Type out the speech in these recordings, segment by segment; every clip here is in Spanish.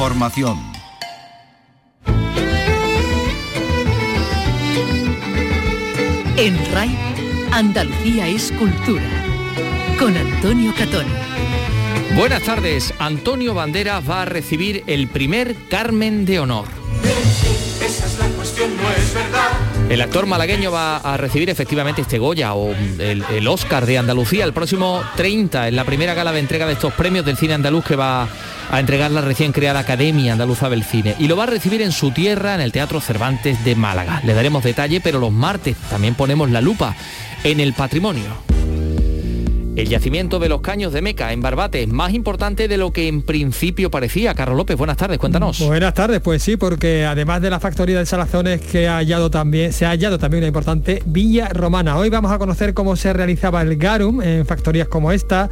Información. En RAI, Andalucía es cultura. Con Antonio Catón. Buenas tardes. Antonio Banderas va a recibir el primer Carmen de Honor. El actor malagueño va a recibir efectivamente este Goya o el, el, Oscar de Andalucía el próximo 30 en la primera gala de entrega de estos premios del cine andaluz que va a entregar la recién creada Academia Andaluza del Cine y lo va a recibir en su tierra en el Teatro Cervantes de Málaga. Le daremos detalle, pero los martes también ponemos la lupa en el patrimonio. El yacimiento de los caños de Meca en Barbate es más importante de lo que en principio parecía. Carlos López, buenas tardes, cuéntanos. Buenas tardes, pues sí, porque además de la factoría de salazones que ha hallado también, se ha hallado también una importante villa romana. Hoy vamos a conocer cómo se realizaba el garum en factorías como esta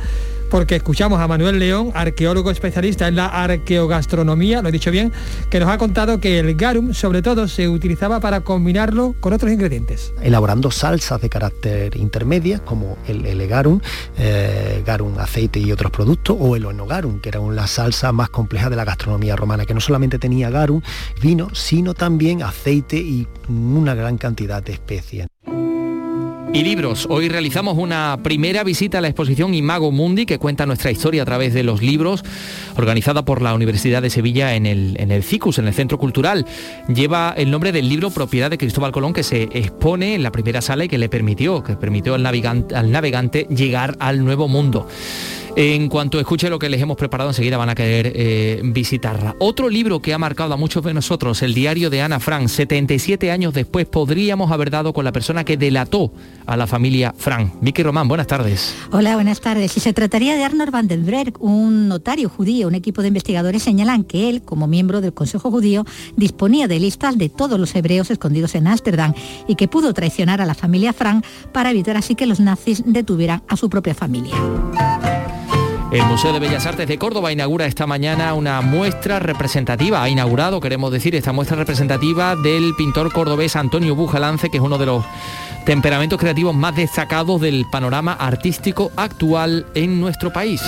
porque escuchamos a Manuel León, arqueólogo especialista en la arqueogastronomía, lo he dicho bien, que nos ha contado que el garum sobre todo se utilizaba para combinarlo con otros ingredientes. Elaborando salsas de carácter intermedia, como el, garum, eh, garum aceite y otros productos, o el onogarum, que era la salsa más compleja de la gastronomía romana, que no solamente tenía garum, vino, sino también aceite y una gran cantidad de especies. Y libros. Hoy realizamos una primera visita a la exposición Imago Mundi que cuenta nuestra historia a través de los libros, organizada por la Universidad de Sevilla en el, en el CICUS, en el Centro Cultural. Lleva el nombre del libro Propiedad de Cristóbal Colón que se expone en la primera sala y que le permitió, que permitió al al navegante llegar al nuevo mundo. En cuanto escuche lo que les hemos preparado, enseguida van a querer eh, visitarla. Otro libro que ha marcado a muchos de nosotros, el diario de Ana Frank, 77 años después podríamos haber dado con la persona que delató a la familia Frank. Vicky Román, buenas tardes. Hola, buenas tardes. Si se trataría de Arnold van den Berg, un notario judío, un equipo de investigadores señalan que él, como miembro del Consejo Judío, disponía de listas de todos los hebreos escondidos en Ámsterdam y que pudo traicionar a la familia Frank para evitar así que los nazis detuvieran a su propia familia. El Museo de Bellas Artes de Córdoba inaugura esta mañana una muestra representativa, ha inaugurado, queremos decir, esta muestra representativa del pintor cordobés Antonio Bujalance, que es uno de los temperamentos creativos más destacados del panorama artístico actual en nuestro país.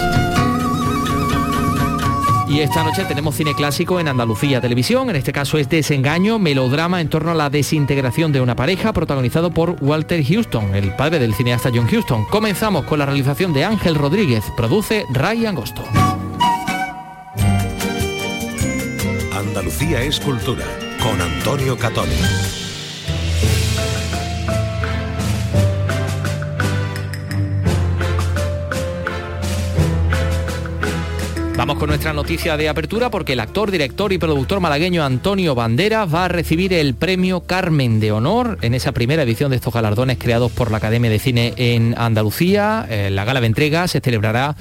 Y esta noche tenemos cine clásico en Andalucía Televisión, en este caso es Desengaño, melodrama en torno a la desintegración de una pareja, protagonizado por Walter Houston, el padre del cineasta John Houston. Comenzamos con la realización de Ángel Rodríguez, produce Ray Angosto. Andalucía es cultura, con Antonio Catoni. Vamos con nuestra noticia de apertura porque el actor, director y productor malagueño Antonio Banderas va a recibir el premio Carmen de Honor en esa primera edición de estos galardones creados por la Academia de Cine en Andalucía. Eh, la gala de entrega se celebrará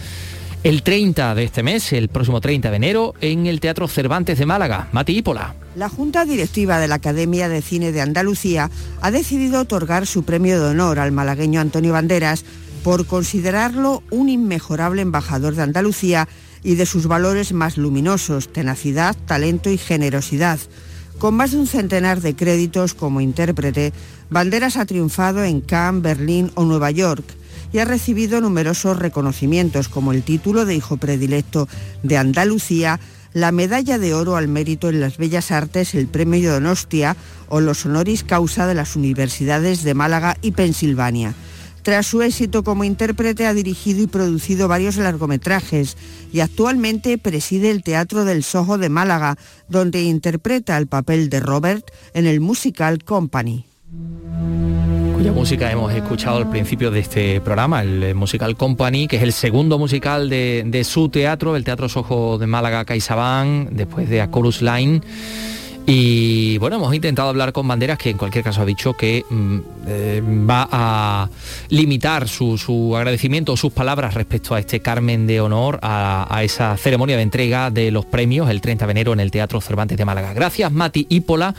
el 30 de este mes, el próximo 30 de enero, en el Teatro Cervantes de Málaga. Mati Ípola. La Junta Directiva de la Academia de Cine de Andalucía ha decidido otorgar su premio de honor al malagueño Antonio Banderas por considerarlo un inmejorable embajador de Andalucía y de sus valores más luminosos, tenacidad, talento y generosidad. Con más de un centenar de créditos como intérprete, Banderas ha triunfado en Cannes, Berlín o Nueva York y ha recibido numerosos reconocimientos como el título de Hijo Predilecto de Andalucía, la Medalla de Oro al Mérito en las Bellas Artes, el Premio Donostia o los honoris causa de las universidades de Málaga y Pensilvania. Tras su éxito como intérprete ha dirigido y producido varios largometrajes y actualmente preside el Teatro del Soho de Málaga, donde interpreta el papel de Robert en el musical Company cuya música hemos escuchado al principio de este programa, el Musical Company, que es el segundo musical de, su teatro, el Teatro Soho de Málaga CaixaBank, después de A Chorus Line. Y bueno, hemos intentado hablar con Banderas, que en cualquier caso ha dicho que mm, eh, va a limitar su, su, agradecimiento, sus palabras respecto a este Carmen de Honor, a, esa ceremonia de entrega de los premios el 30 de enero en el Teatro Cervantes de Málaga. Gracias, Mati Ípola.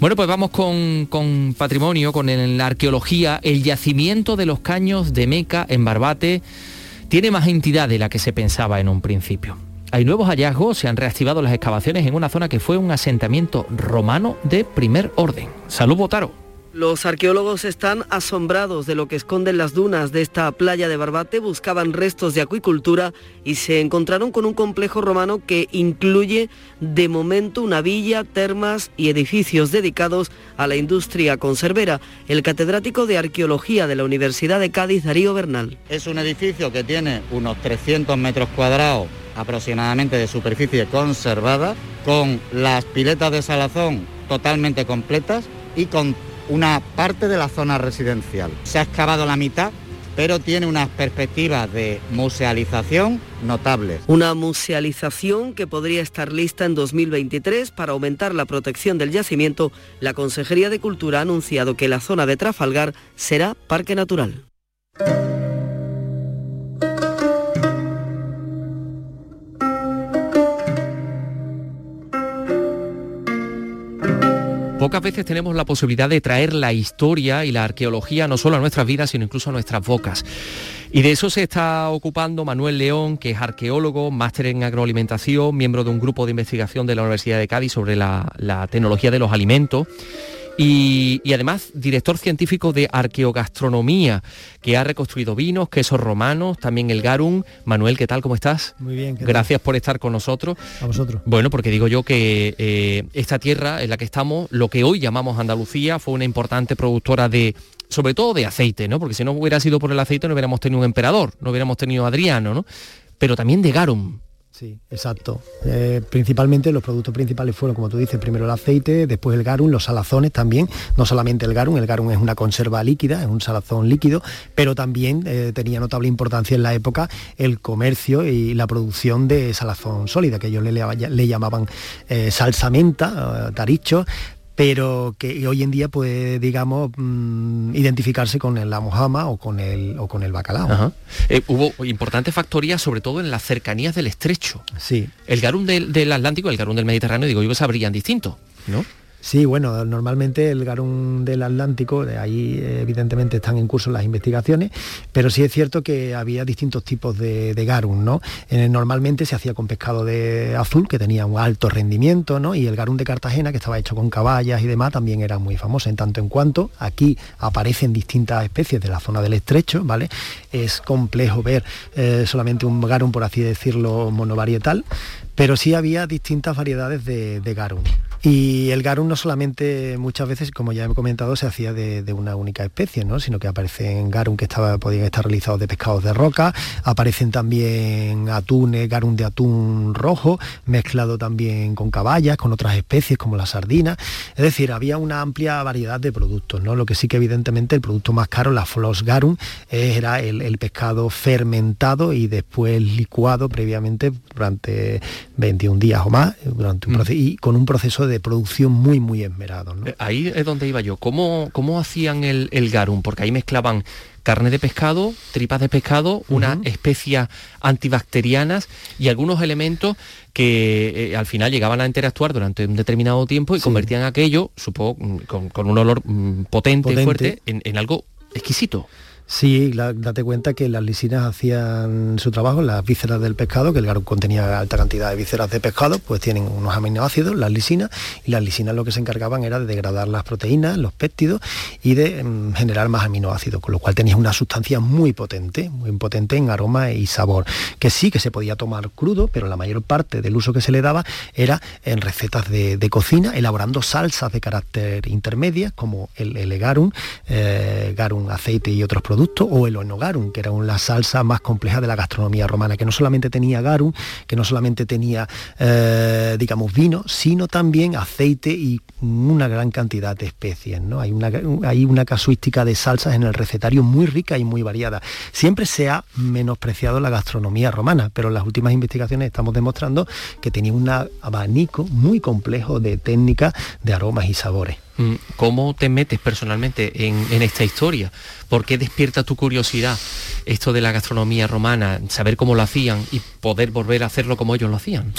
Bueno, pues vamos con, con patrimonio, con la arqueología. El yacimiento de los caños de Meca en Barbate tiene más entidad de la que se pensaba en un principio. Hay nuevos hallazgos, se han reactivado las excavaciones en una zona que fue un asentamiento romano de primer orden. Salud, Botaro. Los arqueólogos están asombrados de lo que esconden las dunas de esta playa de Barbate, buscaban restos de acuicultura y se encontraron con un complejo romano que incluye de momento una villa, termas y edificios dedicados a la industria conservera. El catedrático de arqueología de la Universidad de Cádiz, Darío Bernal. Es un edificio que tiene unos 300 metros cuadrados aproximadamente de superficie conservada, con las piletas de salazón totalmente completas y con una parte de la zona residencial. Se ha excavado la mitad pero tiene unas perspectivas de musealización notables. Una musealización que podría estar lista en 2023 para aumentar la protección del yacimiento. La Consejería de Cultura ha anunciado que la zona de Trafalgar será parque natural. Pocas veces tenemos la posibilidad de traer la historia y la arqueología no solo a nuestras vidas, sino incluso a nuestras bocas. Y de eso se está ocupando Manuel León, que es arqueólogo, máster en agroalimentación, miembro de un grupo de investigación de la Universidad de Cádiz sobre la, la tecnología de los alimentos y, además director científico de arqueogastronomía, que ha reconstruido vinos, quesos romanos, también el garum. Manuel, ¿qué tal? ¿Cómo estás? Muy bien. Gracias por estar con nosotros. A vosotros. Bueno, porque digo yo que eh, esta tierra en la que estamos, lo que hoy llamamos Andalucía, fue una importante productora de sobre todo de aceite, ¿no? Porque si no hubiera sido por el aceite no hubiéramos tenido un emperador, no hubiéramos tenido Adriano, ¿no? Pero también de garum. Sí, exacto. Eh, principalmente los productos principales fueron, como tú dices, primero el aceite, después el garum, los salazones también, no solamente el garum, el garum es una conserva líquida, es un salazón líquido, pero también eh, tenía notable importancia en la época el comercio y la producción de salazón sólida, que ellos le, llamaban eh, salsa menta, taricho, pero que hoy en día puede, digamos, mm, identificarse con la mojama o con el, o con el bacalao. Eh, hubo importantes factorías, sobre todo en las cercanías del estrecho. Sí. El garum del, del Atlántico y el garum del Mediterráneo, digo yo, que sabrían distinto, ¿no? Sí, bueno, normalmente el garum del Atlántico, de ahí evidentemente están en curso las investigaciones, pero sí es cierto que había distintos tipos de, garum, ¿no? normalmente se hacía con pescado de azul, que tenía un alto rendimiento, ¿no? Y el garum de Cartagena, que estaba hecho con caballas y demás, también era muy famoso, en tanto en cuanto aquí aparecen distintas especies de la zona del estrecho, ¿vale? Es complejo ver eh, solamente un garum, por así decirlo, monovarietal, pero sí había distintas variedades de, de garum. Y el garum no solamente muchas veces, como ya he comentado, se hacía de, una única especie, ¿no? sino que aparecen garum que estaba, podían estar realizados de pescados de roca, aparecen también atunes, garum de atún rojo, mezclado también con caballas, con otras especies como la sardina. Es decir, había una amplia variedad de productos, ¿no? Lo que sí que evidentemente el producto más caro, la Flos garum, era el, pescado fermentado y después licuado previamente durante 21 días o más, durante un mm. y con un proceso de de producción muy, muy esmerado. Eh, ahí es donde iba yo. ¿Cómo, cómo hacían el, garum? Porque ahí mezclaban carne de pescado, tripas de pescado, unas especias antibacterianas y algunos elementos que eh, al final llegaban a interactuar durante un determinado tiempo y convertían aquello, supongo, con, un olor mm, potente, y fuerte, en algo exquisito. Sí, date cuenta que las lisinas hacían su trabajo, las vísceras del pescado, que el garum contenía alta cantidad de vísceras de pescado, pues tienen unos aminoácidos, las lisinas, y las lisinas lo que se encargaban era de degradar las proteínas, los péptidos y de mm, generar más aminoácidos, con lo cual tenías una sustancia muy potente, muy potente en aroma y sabor, que sí que se podía tomar crudo, pero la mayor parte del uso que se le daba era en recetas de, cocina, elaborando salsas de carácter intermedia, como el, el garum, eh, garum aceite y otros productos o el garum, que era una salsa más compleja de la gastronomía romana, que no solamente tenía garum, que no solamente tenía, eh, digamos, vino, sino también aceite y una gran cantidad de especies. ¿no? Hay, una, hay una casuística de salsas en el recetario muy rica y muy variada. Siempre se ha menospreciado la gastronomía romana, pero en las últimas investigaciones estamos demostrando que tenía un abanico muy complejo de técnicas de aromas y sabores. Mm, ¿Cómo te metes personalmente en, esta historia? ¿Por qué despierta tu curiosidad esto de la gastronomía romana, saber cómo lo hacían y poder volver a hacerlo como ellos lo hacían?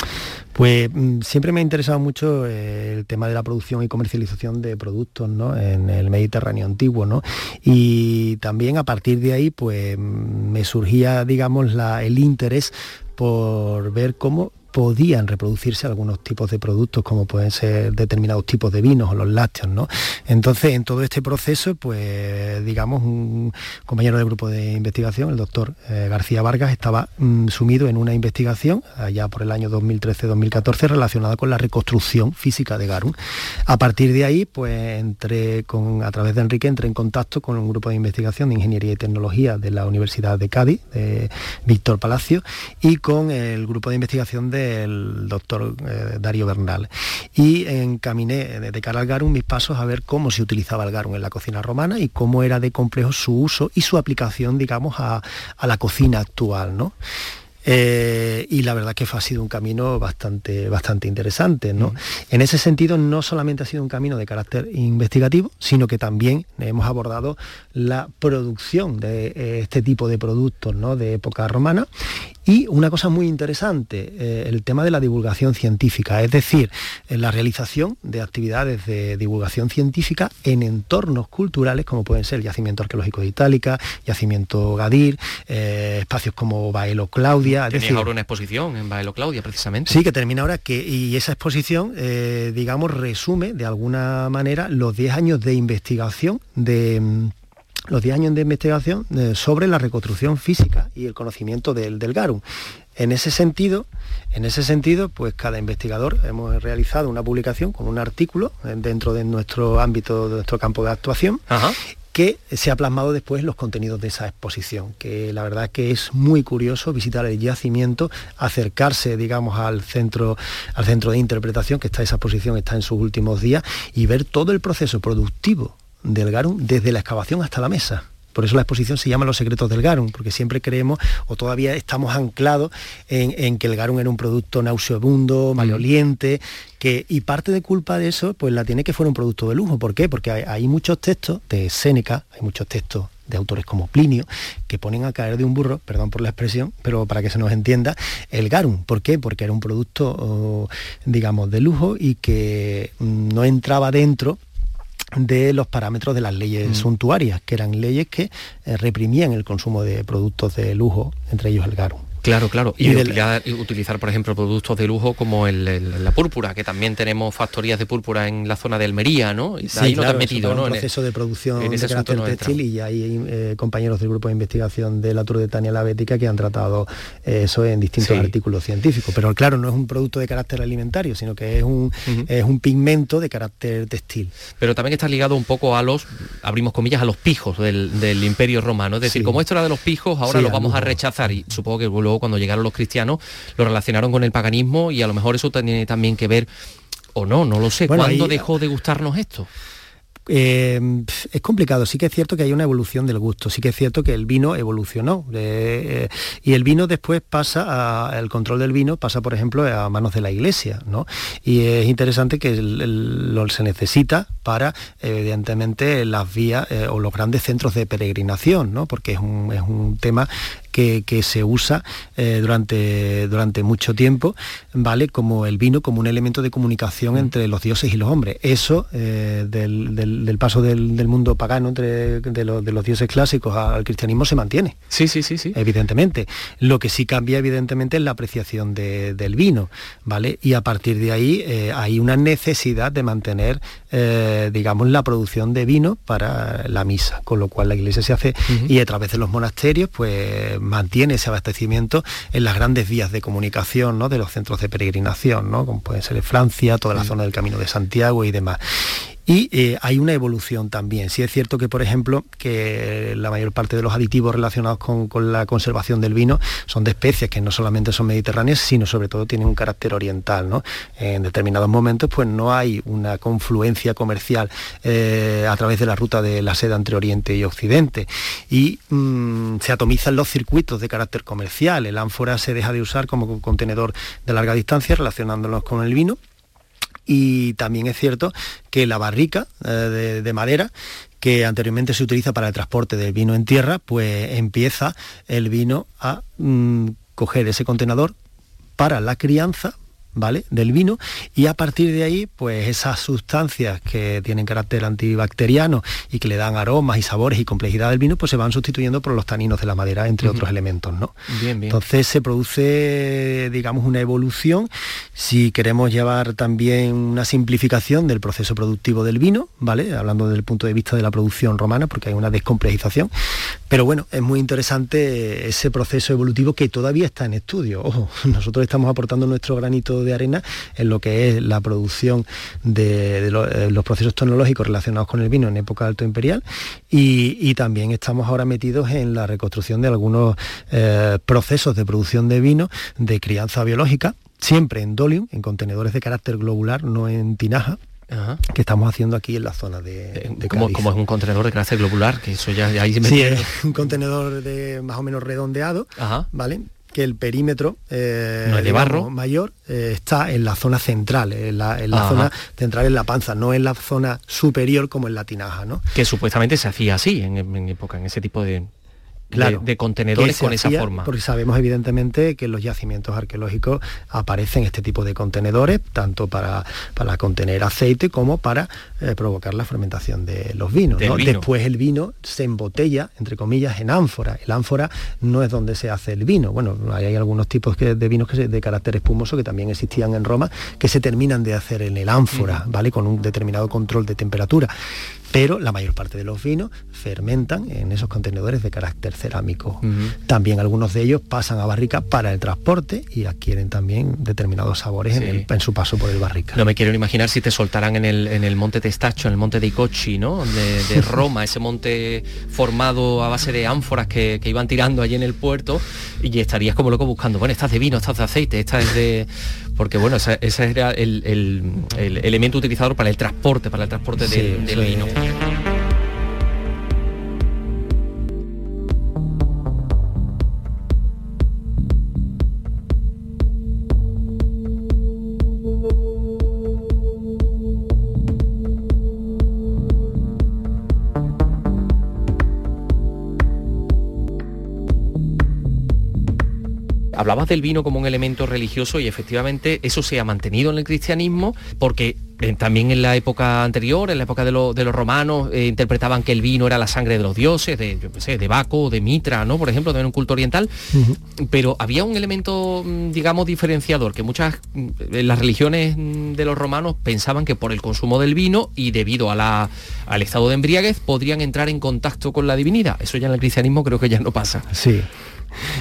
Pues mm, siempre me ha interesado mucho eh, el tema de la producción y comercialización de productos en el Mediterráneo antiguo. ¿no? Y también a partir de ahí pues mm, me surgía digamos el interés por ver cómo podían reproducirse algunos tipos de productos como pueden ser determinados tipos de vinos o los lácteos, ¿no? Entonces, en todo este proceso, pues digamos, un compañero del grupo de investigación, el doctor eh, García Vargas, estaba mm, sumido en una investigación allá por el año 2013-2014 relacionada con la reconstrucción física de Garum. A partir de ahí, pues entré con, a través de Enrique, entré en contacto con un grupo de investigación de Ingeniería y Tecnología de la Universidad de Cádiz, de Víctor Palacio, y con el grupo de investigación de el doctor eh, Darío Bernal. Y encaminé de cara al garum mis pasos a ver cómo se utilizaba el garum en la cocina romana y cómo era de complejo su uso y su aplicación, digamos, a, la cocina actual. ¿no? Eh, y la verdad que ha sido un camino bastante, bastante interesante. ¿no? En ese sentido, no solamente ha sido un camino de carácter investigativo, sino que también hemos abordado la producción de eh, este tipo de productos ¿no? de época romana y una cosa muy interesante, eh, el tema de la divulgación científica, es decir, la realización de actividades de divulgación científica en entornos culturales como pueden ser el yacimiento arqueológico de Itálica, yacimiento Gadir, eh, espacios como Baelo Claudia. Tenéis ahora una exposición en Baelo Claudia, precisamente. Sí, que termina ahora, que, y esa exposición, eh, digamos, resume de alguna manera los 10 años de investigación de mm, los 10 años de investigación eh, sobre la reconstrucción física y el conocimiento del, del Garum. En ese sentido, en ese sentido, pues cada investigador hemos realizado una publicación con un artículo eh, dentro de nuestro ámbito, de nuestro campo de actuación. que se ha plasmado después en los contenidos de esa exposición, que la verdad que es muy curioso visitar el yacimiento, acercarse, digamos, al centro, al centro de interpretación, que está esa exposición, está en sus últimos días, y ver todo el proceso productivo del garum desde la excavación hasta la mesa. Por eso la exposición se llama Los secretos del garum, porque siempre creemos o todavía estamos anclados en, que el garum era un producto nauseabundo, maloliente, que, y parte de culpa de eso pues la tiene que fuera un producto de lujo. ¿Por qué? Porque hay, muchos textos de Séneca, hay muchos textos de autores como Plinio, que ponen a caer de un burro, perdón por la expresión, pero para que se nos entienda, el garum. ¿Por qué? Porque era un producto, digamos, de lujo y que mm, no entraba dentro de los parámetros de las leyes mm. suntuarias, que eran leyes que eh, reprimían el consumo de productos de lujo, entre ellos el garum. Claro, claro. Y, utilizar, por ejemplo, productos de lujo como la púrpura, que también tenemos factorías de púrpura en la zona de Almería, ¿no? Y ahí no te has metido, ¿no? Un proceso de producción en ese de carácter textil y hay eh, compañeros del grupo de investigación de la Tour de Tania La Bética que han tratado eso en distintos artículos científicos. Pero claro, no es un producto de carácter alimentario, sino que es un, es un pigmento de carácter textil. Pero también está ligado un poco a los, abrimos comillas, a los pijos del, imperio romano. Es decir, como esto era de los pijos, ahora lo vamos a rechazar y supongo que cuando llegaron los cristianos lo relacionaron con el paganismo y a lo mejor eso tiene también que ver o no, no lo sé. ¿Cuándo dejó de gustarnos esto? Eh, es complicado, sí que es cierto que hay una evolución del gusto, sí que es cierto que el vino evolucionó eh, y el vino después pasa, a, el control del vino pasa por ejemplo a manos de la iglesia, ¿no? Y es interesante que lo se necesita para evidentemente las vías eh, o los grandes centros de peregrinación, ¿no? Porque es un, es un tema que, se usa eh, durante, durante mucho tiempo, ¿vale? Como el vino, como un elemento de comunicación mm. entre los dioses y los hombres. Eso eh, del, paso del, mundo pagano entre de, los dioses clásicos al cristianismo se mantiene. Sí, sí, sí, sí. Evidentemente. Lo que sí cambia, evidentemente, es la apreciación del vino, ¿vale? Y a partir de ahí eh, hay una necesidad de mantener, digamos, la producción de vino para la misa, con lo cual la iglesia se hace y a través de los monasterios, pues mantiene ese abastecimiento en las grandes vías de comunicación ¿no? de los centros de peregrinación, ¿no? como pueden ser en Francia, toda la zona del Camino de Santiago y demás. Y eh, hay una evolución también. Sí es cierto que, por ejemplo, que la mayor parte de los aditivos relacionados con, la conservación del vino son de especies que no solamente son mediterráneas, sino sobre todo tienen un carácter oriental. En determinados momentos pues no hay una confluencia comercial eh, a través de la ruta de la seda entre Oriente y Occidente. Y mm, se atomizan los circuitos de carácter comercial. El ánfora se deja de usar como contenedor de larga distancia relacionándonos con el vino y también es cierto que la barrica eh, de, madera que anteriormente se utiliza para el transporte del vino en tierra, pues empieza el vino a mm, coger ese contenedor para la crianza ¿vale? Del vino y a partir de ahí, pues esas sustancias que tienen carácter antibacteriano y que le dan aromas y sabores y complejidad del vino, pues se van sustituyendo por los taninos de la madera, entre otros elementos, ¿no? Bien, bien. Entonces se produce, digamos, una evolución. Si queremos llevar también una simplificación del proceso productivo del vino, ¿vale? Hablando desde el punto de vista de la producción romana, porque hay una descomplejización. Pero bueno, es muy interesante ese proceso evolutivo que todavía está en estudio. Ojo, nosotros estamos aportando nuestro granito de arena en lo que es la producción de, eh, los procesos tecnológicos relacionados con el vino en época alto imperial. Y, también estamos ahora metidos en la reconstrucción de algunos eh, procesos de producción de vino de crianza biológica siempre en dolium, en contenedores de carácter globular, no en tinaja, que estamos haciendo aquí en la zona de, eh, de como, es un contenedor de carácter globular, que eso ya, ahí me Sí, es un contenedor de más o menos redondeado, ¿vale? Que el perímetro eh, de barro mayor eh, está en la zona central, en la, zona central en la panza, no en la zona superior como en la tinaja, ¿no? Que supuestamente se hacía así en, en época, en ese tipo de, de, contenedores con esa forma. Porque sabemos evidentemente que en los yacimientos arqueológicos aparecen este tipo de contenedores, tanto para, para contener aceite como para eh, provocar la fermentación de los vinos. Después el vino se embotella, entre comillas, en ánfora. El ánfora no es donde se hace el vino. Bueno, hay algunos tipos de vinos que de carácter espumoso que también existían en Roma, que se terminan de hacer en el ánfora, ¿vale? Con un determinado control de temperatura pero la mayor parte de los vinos fermentan en esos contenedores de carácter cerámico. También algunos de ellos pasan a barrica para el transporte y adquieren también determinados sabores en, su paso por el barrica. No me quiero imaginar si te soltaran en el, monte Testacho, en el monte de Icochi, ¿no? De, Roma, ese monte formado a base de ánforas que, iban tirando allí en el puerto y estarías como loco buscando, bueno, estás de vino, estás de aceite, esta es de porque bueno, ese, era el, elemento utilizado para el transporte, para el transporte del, vino. Hablabas del vino como un elemento religioso y efectivamente eso se ha mantenido en el cristianismo porque eh, también en la época anterior, en la época de, los romanos, eh, interpretaban que el vino era la sangre de los dioses, de, yo sé, de Baco, de Mitra, ¿no? Por ejemplo, de un culto oriental. Pero había un elemento, mm, digamos, diferenciador, que muchas, mm, las religiones mm, de los romanos pensaban que por el consumo del vino y debido a la, al estado de embriaguez podrían entrar en contacto con la divinidad. Eso ya en el cristianismo creo que ya no pasa. Sí.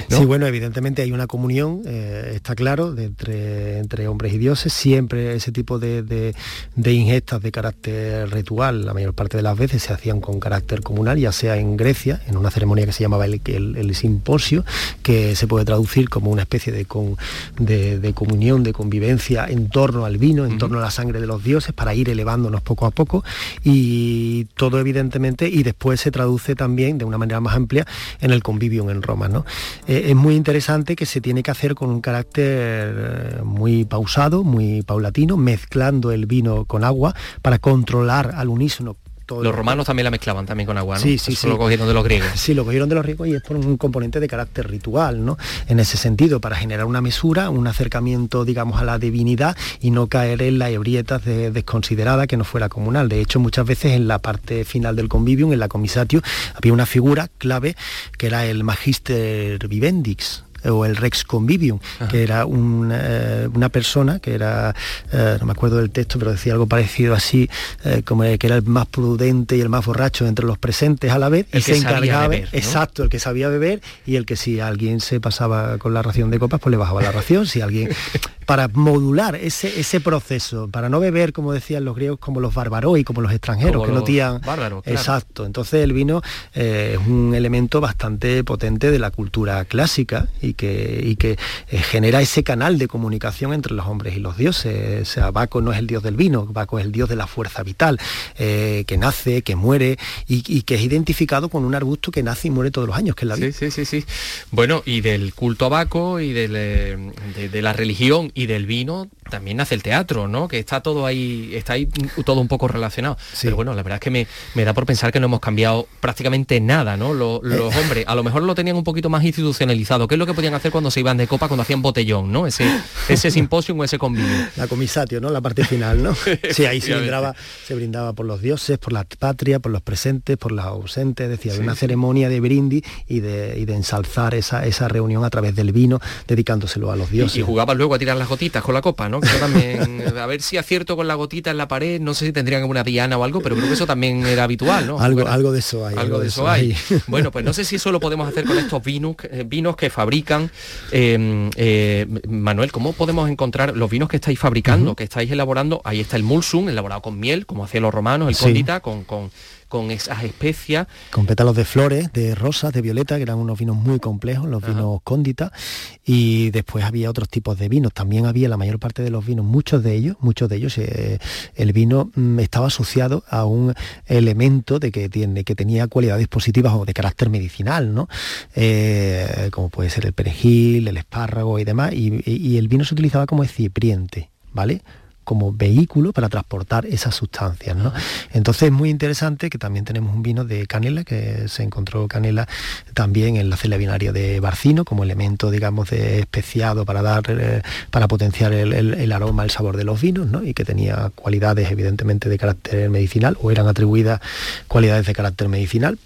Sí, bueno, evidentemente hay una comunión, eh, está claro, entre, entre hombres y dioses. Siempre ese tipo de, de, ingestas de carácter ritual, la mayor parte de las veces se hacían con carácter comunal, ya sea en Grecia, en una ceremonia que se llamaba el, el, simposio, que se puede traducir como una especie de, con, de, comunión, de convivencia en torno al vino, en torno a la sangre de los dioses, para ir elevándonos poco a poco. Y todo evidentemente, y después se traduce también de una manera más amplia en el convivio en Roma. ¿no? Eh, es muy interesante que se tiene que hacer con un carácter eh, muy pausado, muy paulatino, mezclando el vino con agua para controlar al unísono los romanos también la mezclaban también con agua, ¿no? Sí, sí, sí. lo cogieron de los griegos. Sí, lo cogieron de los griegos y es por un componente de carácter ritual, ¿no? En ese sentido, para generar una mesura, un acercamiento, digamos, a la divinidad y no caer en la ebrieta desconsiderada que no fuera comunal. De hecho, muchas veces en la parte final del convivium, en la comisatio, había una figura clave que era el magister vivendix, o el Rex Convivium, que era eh, una persona que era, eh, no me acuerdo del texto, pero decía algo parecido así, eh, como que era el más prudente y el más borracho entre los presentes a la vez, y se encargaba, exacto, el que sabía beber y el que si alguien se pasaba con la ración de copas, pues le bajaba la ración, si alguien para modular ese, ese proceso, para no beber, como decían los griegos, como los bárbaros y como los extranjeros, que no tiran. Exacto. Entonces el vino eh, es un elemento bastante potente de la cultura clásica y que, que eh, genera ese canal de comunicación entre los hombres y los dioses. O sea, Baco no es el dios del vino, Baco es el dios de la fuerza vital, eh, que nace, que muere y, que es identificado con un arbusto que nace y muere todos los años, que es la vida. Sí, sí, sí, sí. Bueno, y del culto a Baco y de, de la religión y del vino también nace el teatro, ¿no? Que está todo ahí, está ahí todo un poco relacionado. Pero bueno, la verdad es que me, me, da por pensar que no hemos cambiado prácticamente nada, ¿no? Los, eh. hombres, a lo mejor lo tenían un poquito más institucionalizado. ¿Qué es lo que podían hacer cuando se iban de copa, cuando hacían botellón, ¿no? Ese, ese simposio o ese convivio. La comisatio, ¿no? La parte final, ¿no? Sí, ahí se brindaba, se brindaba por los dioses, por la patria, por los presentes, por los ausentes, es decir, una ceremonia de brindis y de, y de ensalzar esa, esa reunión a través del vino, dedicándoselo a los dioses. Y, y jugaban luego a tirar las gotitas con la copa, ¿no? También, a ver si acierto con la gotita en la pared, no sé si tendrían una diana o algo, pero creo que eso también era habitual, ¿no? Algo, algo de eso hay. Algo, de eso hay. bueno, pues no sé si eso lo podemos hacer con estos vinos, eh, vinos que fabrican. Em, eh, Manuel, ¿cómo podemos encontrar los vinos que estáis fabricando, que estáis elaborando? Ahí está el mulsum, elaborado con miel, como hacían los romanos, el cóndita, con, con con esas especias. Con pétalos de flores, de rosas, de violeta, que eran unos vinos muy complejos, los vinos cóndita. Y después había otros tipos de vinos. También había la mayor parte de los vinos, muchos de ellos, muchos de ellos, eh, el vino mm, estaba asociado a un elemento de que, tiene, que tenía cualidades positivas o de carácter medicinal, ¿no? Eh, como puede ser el perejil, el espárrago y demás. y el vino se utilizaba como excipiente, ¿vale? Como vehículo para transportar esas sustancias. ¿no? Entonces es muy interesante que también tenemos un vino de canela, que se encontró canela también en la cela binaria de Barcino como elemento, digamos, de especiado para dar, eh, para potenciar el, aroma, el sabor de los vinos, ¿no? y que tenía cualidades evidentemente de carácter medicinal, o eran atribuidas cualidades de carácter medicinal,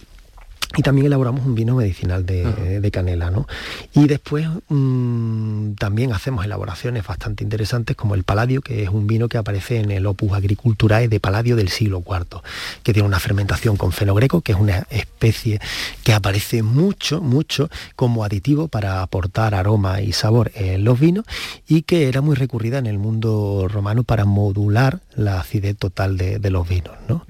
y también elaboramos un vino medicinal de, canela, ¿no? Y después mm, también hacemos elaboraciones bastante interesantes como el Paladio, que es un vino que aparece en el Opus Agriculturae de Paladio del siglo IV, que tiene una fermentación con fenogreco, que es una especie que aparece mucho, mucho como aditivo para aportar aroma y sabor en los vinos y que era muy recurrida en el mundo romano para modular la acidez total de, los vinos, ¿no?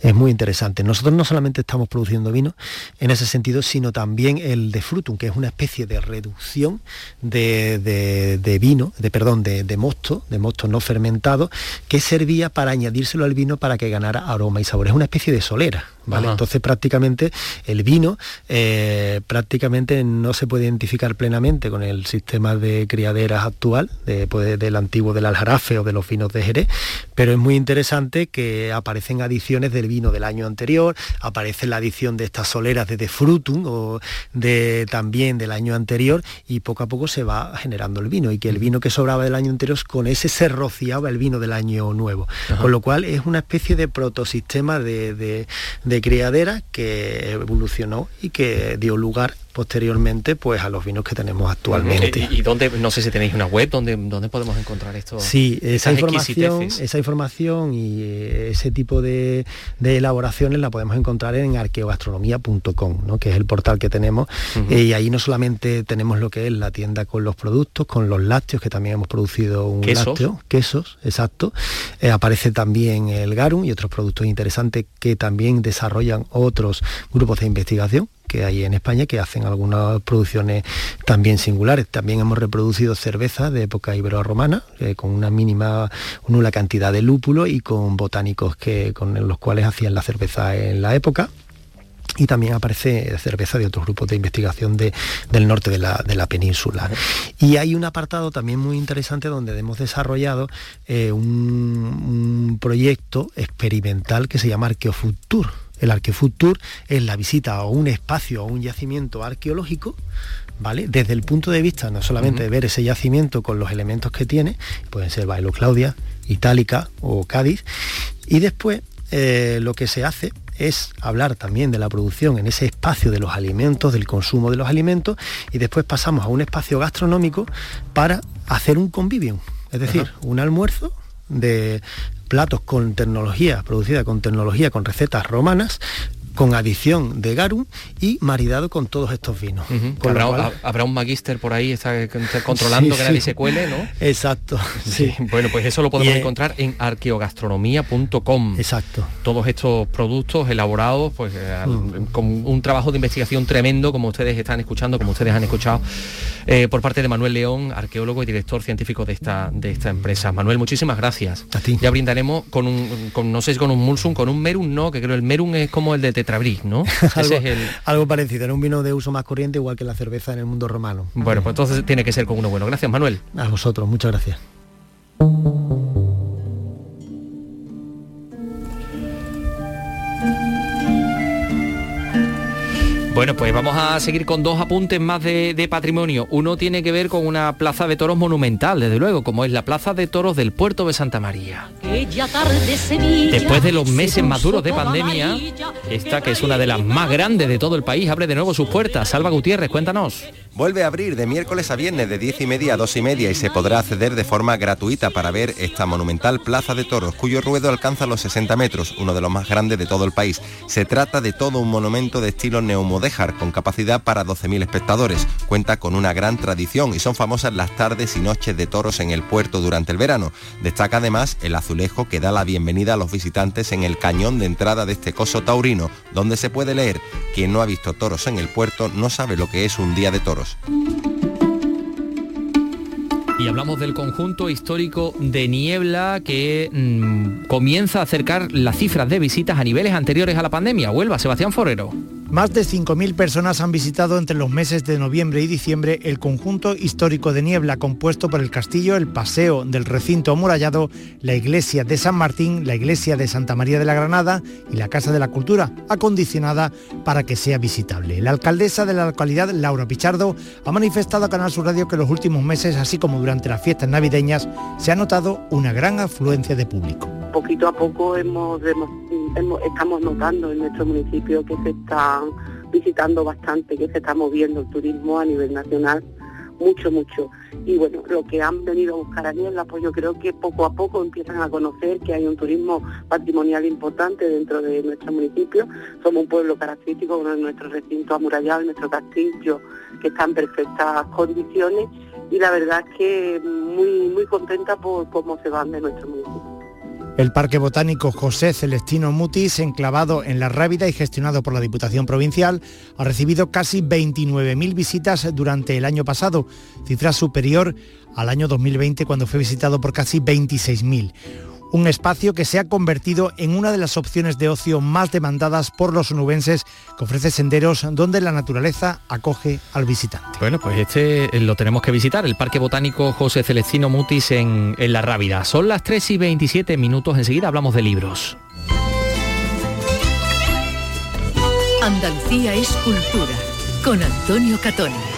Es muy interesante. Nosotros no solamente estamos produciendo vino, en ese sentido, sino también el de frutum, que es una especie de reducción de, vino, de perdón, de, mosto, de mosto no fermentado, que servía para añadírselo al vino para que ganara aroma y sabor. Es una especie de solera, entonces prácticamente el vino eh, prácticamente no se puede identificar plenamente con el sistema de criaderas actual, pues, del antiguo del aljarafe o de los vinos de Jerez, pero es muy interesante que aparecen adiciones del vino del año anterior, aparece la adición de estas soleras de De Frutum o de también del año anterior y poco a poco se va generando el vino y que el vino que sobraba del año anterior con ese se rociaba el vino del año nuevo. Con lo cual es una especie de protosistema de criadera que evolucionó y que dio lugar posteriormente pues a los vinos que tenemos actualmente. ¿Y, dónde, no sé si tenéis una web, donde, dónde podemos encontrar esto? Sí, esa información, esa información y eh, ese tipo de, elaboraciones la podemos encontrar en arqueogastronomía.com, ¿no? que es el portal que tenemos. Eh, y ahí no solamente tenemos lo que es la tienda con los productos, con los lácteos, que también hemos producido un lácteo, quesos, exacto. Eh, aparece también el garum y otros productos interesantes que también desarrollan otros grupos de investigación que hay en España que hacen algunas producciones también singulares. También hemos reproducido cerveza de época ibero-romana eh, con una mínima, nula cantidad de lúpulo y con botánicos que, con los cuales hacían la cerveza en la época y también aparece cerveza de otros grupos de investigación del norte de la, península. Y hay un apartado también muy interesante donde hemos desarrollado eh, un, proyecto experimental que se llama Arqueofutur el Arquefutur es la visita a un espacio, a un yacimiento arqueológico, ¿vale? Desde el punto de vista no solamente de ver ese yacimiento con los elementos que tiene, pueden ser Bailo Claudia, Itálica o Cádiz, y después eh, lo que se hace es hablar también de la producción en ese espacio de los alimentos, del consumo de los alimentos, y después pasamos a un espacio gastronómico para hacer un convivio, es decir, un almuerzo de platos con tecnología, producida con tecnología, con recetas romanas, con adición de garum y maridado con todos estos vinos. habrá, un magister por ahí está, controlando que nadie se cuele, ¿no? Exacto. Sí. Bueno, pues eso lo podemos encontrar en arqueogastronomía.com. Exacto. Todos estos productos elaborados, pues eh, mm. con un trabajo de investigación tremendo, como ustedes están escuchando, como ustedes han escuchado, eh, por parte de Manuel León, arqueólogo y director científico de esta, de esta empresa. Manuel, muchísimas gracias. A ti. Ya brindaremos con un, con, no sé si con un mulsum, con un merum, no, que creo el merum es como el de ¿no? algo, es el... algo, parecido, era un vino de uso más corriente, igual que la cerveza en el mundo romano. Bueno, pues entonces tiene que ser con uno bueno. Gracias, Manuel. A vosotros, muchas gracias. Bueno, pues vamos a seguir con dos apuntes más de, patrimonio. Uno tiene que ver con una plaza de toros monumental, desde luego, como es la Plaza de Toros del Puerto de Santa María. Después de los meses más duros de pandemia, esta que es una de las más grandes de todo el país, abre de nuevo sus puertas. Salva Gutiérrez, cuéntanos. Vuelve a abrir de miércoles a viernes de 10 y media a 2 y media y se podrá acceder de forma gratuita para ver esta monumental Plaza de Toros, cuyo ruedo alcanza los 60 metros, uno de los más grandes de todo el país. Se trata de todo un monumento de estilo neomodéjar con capacidad para 12.000 espectadores. Cuenta con una gran tradición y son famosas las tardes y noches de toros en el puerto durante el verano. Destaca además el azulejo que da la bienvenida a los visitantes en el cañón de entrada de este coso taurino, donde se puede leer, quien no ha visto toros en el puerto no sabe lo que es un día de toros. Y hablamos del conjunto histórico de Niebla que mm, comienza a acercar las cifras de visitas a niveles anteriores a la pandemia. Huelva, Sebastián Forero. Más de 5.000 personas han visitado entre los meses de noviembre y diciembre el conjunto histórico de Niebla compuesto por el castillo, el paseo del recinto amurallado, la iglesia de San Martín, la iglesia de Santa María de la Granada y la Casa de la Cultura, acondicionada para que sea visitable. La alcaldesa de la localidad, Laura Pichardo, ha manifestado a Canal Sur Radio que en los últimos meses, así como durante las fiestas navideñas, se ha notado una gran afluencia de público. Poquito a poco estamos notando en nuestro municipio que se están visitando bastante, que se está moviendo el turismo a nivel nacional mucho, mucho. Y bueno, lo que han venido a buscar a Niebla, pues yo creo que poco a poco empiezan a conocer que hay un turismo patrimonial importante dentro de nuestro municipio. Somos un pueblo característico con nuestro recinto amurallado, nuestro castillo, que está en perfectas condiciones. Y la verdad es que muy, muy contenta por cómo se van de nuestro municipio. El Parque Botánico José Celestino Mutis, enclavado en La Rábida y gestionado por la Diputación Provincial, ha recibido casi 29.000 visitas durante el año pasado, cifra superior al año 2020 cuando fue visitado por casi 26.000 un espacio que se ha convertido en una de las opciones de ocio más demandadas por los onubenses, que ofrece senderos donde la naturaleza acoge al visitante. Bueno, pues este eh, lo tenemos que visitar, el Parque Botánico José Celestino Mutis en, en La Rábida. Son las 3 y 27 minutos, enseguida hablamos de libros. Andalucía es cultura, con Antonio Catoni.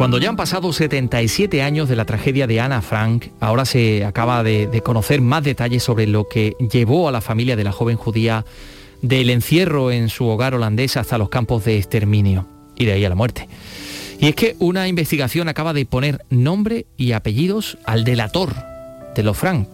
Cuando ya han pasado 77 años de la tragedia de Ana Frank, ahora se acaba de, conocer más detalles sobre lo que llevó a la familia de la joven judía del encierro en su hogar holandés hasta los campos de exterminio y de ahí a la muerte. Y es que una investigación acaba de poner nombre y apellidos al delator de los Frank.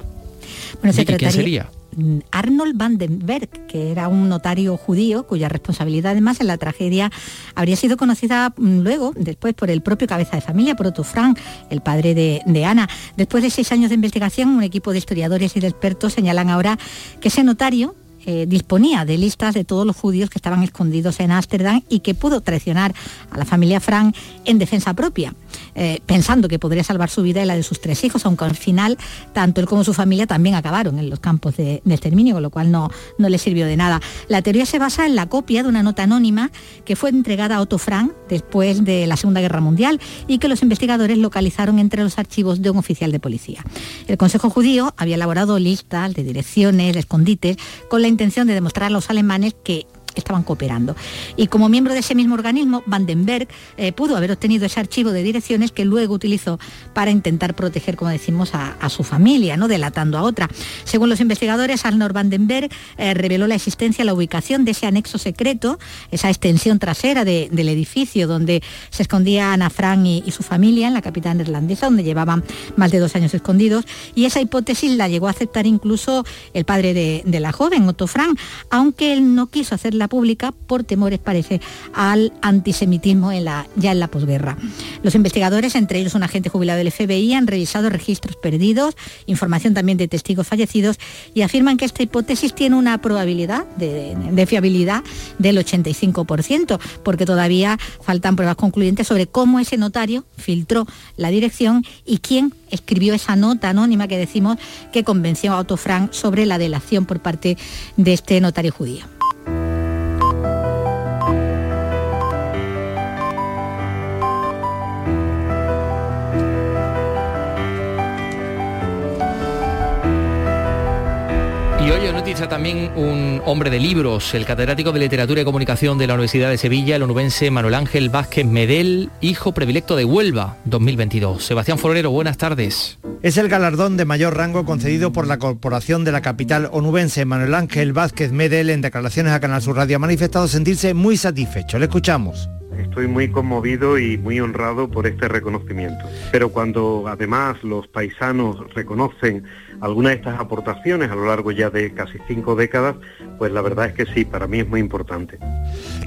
Bueno, ¿Quién sería? Mm, Arnold van den Berg, que era un notario judío cuya responsabilidad además en la tragedia habría sido conocida mm, luego, después por el propio cabeza de familia, por Otto Frank, el padre de, de Ana. Después de seis años de investigación, un equipo de historiadores y de expertos señalan ahora que ese notario eh, disponía de listas de todos los judíos que estaban escondidos en Ámsterdam y que pudo traicionar a la familia Frank en defensa propia, eh, pensando que podría salvar su vida y la de sus tres hijos, aunque al final tanto él como su familia también acabaron en los campos de, exterminio, con lo cual no, no le sirvió de nada. La teoría se basa en la copia de una nota anónima que fue entregada a Otto Frank después de la Segunda Guerra Mundial y que los investigadores localizaron entre los archivos de un oficial de policía. El Consejo Judío había elaborado listas de direcciones, de escondites, con la intención de demostrar a los alemanes que estaban cooperando. Y como miembro de ese mismo organismo, Vandenberg eh, pudo haber obtenido ese archivo de direcciones que luego utilizó para intentar proteger, como decimos, a, su familia, ¿no? delatando a otra. Según los investigadores, Arnold Vandenberg eh, reveló la existencia, la ubicación de ese anexo secreto, esa extensión trasera del edificio donde se escondía Ana Frank y, su familia en la capital neerlandesa, donde llevaban más de dos años escondidos. Y esa hipótesis la llegó a aceptar incluso el padre de, la joven, Otto Frank, aunque él no quiso pública por temores, parece, al antisemitismo en la, ya en la posguerra. Los investigadores, entre ellos un agente jubilado del FBI, han revisado registros perdidos, información también de testigos fallecidos y afirman que esta hipótesis tiene una probabilidad de, de fiabilidad del 85%, porque todavía faltan pruebas concluyentes sobre cómo ese notario filtró la dirección y quién escribió esa nota anónima que decimos que convenció a Otto Frank sobre la delación por parte de este notario judío. Y hoy noticia también un hombre de libros, el catedrático de Literatura y Comunicación de la Universidad de Sevilla, el onubense Manuel Ángel Vázquez Medel, hijo predilecto de Huelva 2022. Sebastián Forero, buenas tardes. Es el galardón de mayor rango concedido por la Corporación de la Capital Onubense. Manuel Ángel Vázquez Medel, en declaraciones a Canal Sur Radio, ha manifestado sentirse muy satisfecho. Le escuchamos. Estoy muy conmovido y muy honrado por este reconocimiento. Pero cuando además los paisanos reconocen algunas de estas aportaciones a lo largo ya de casi cinco décadas, pues la verdad es que sí, para mí es muy importante.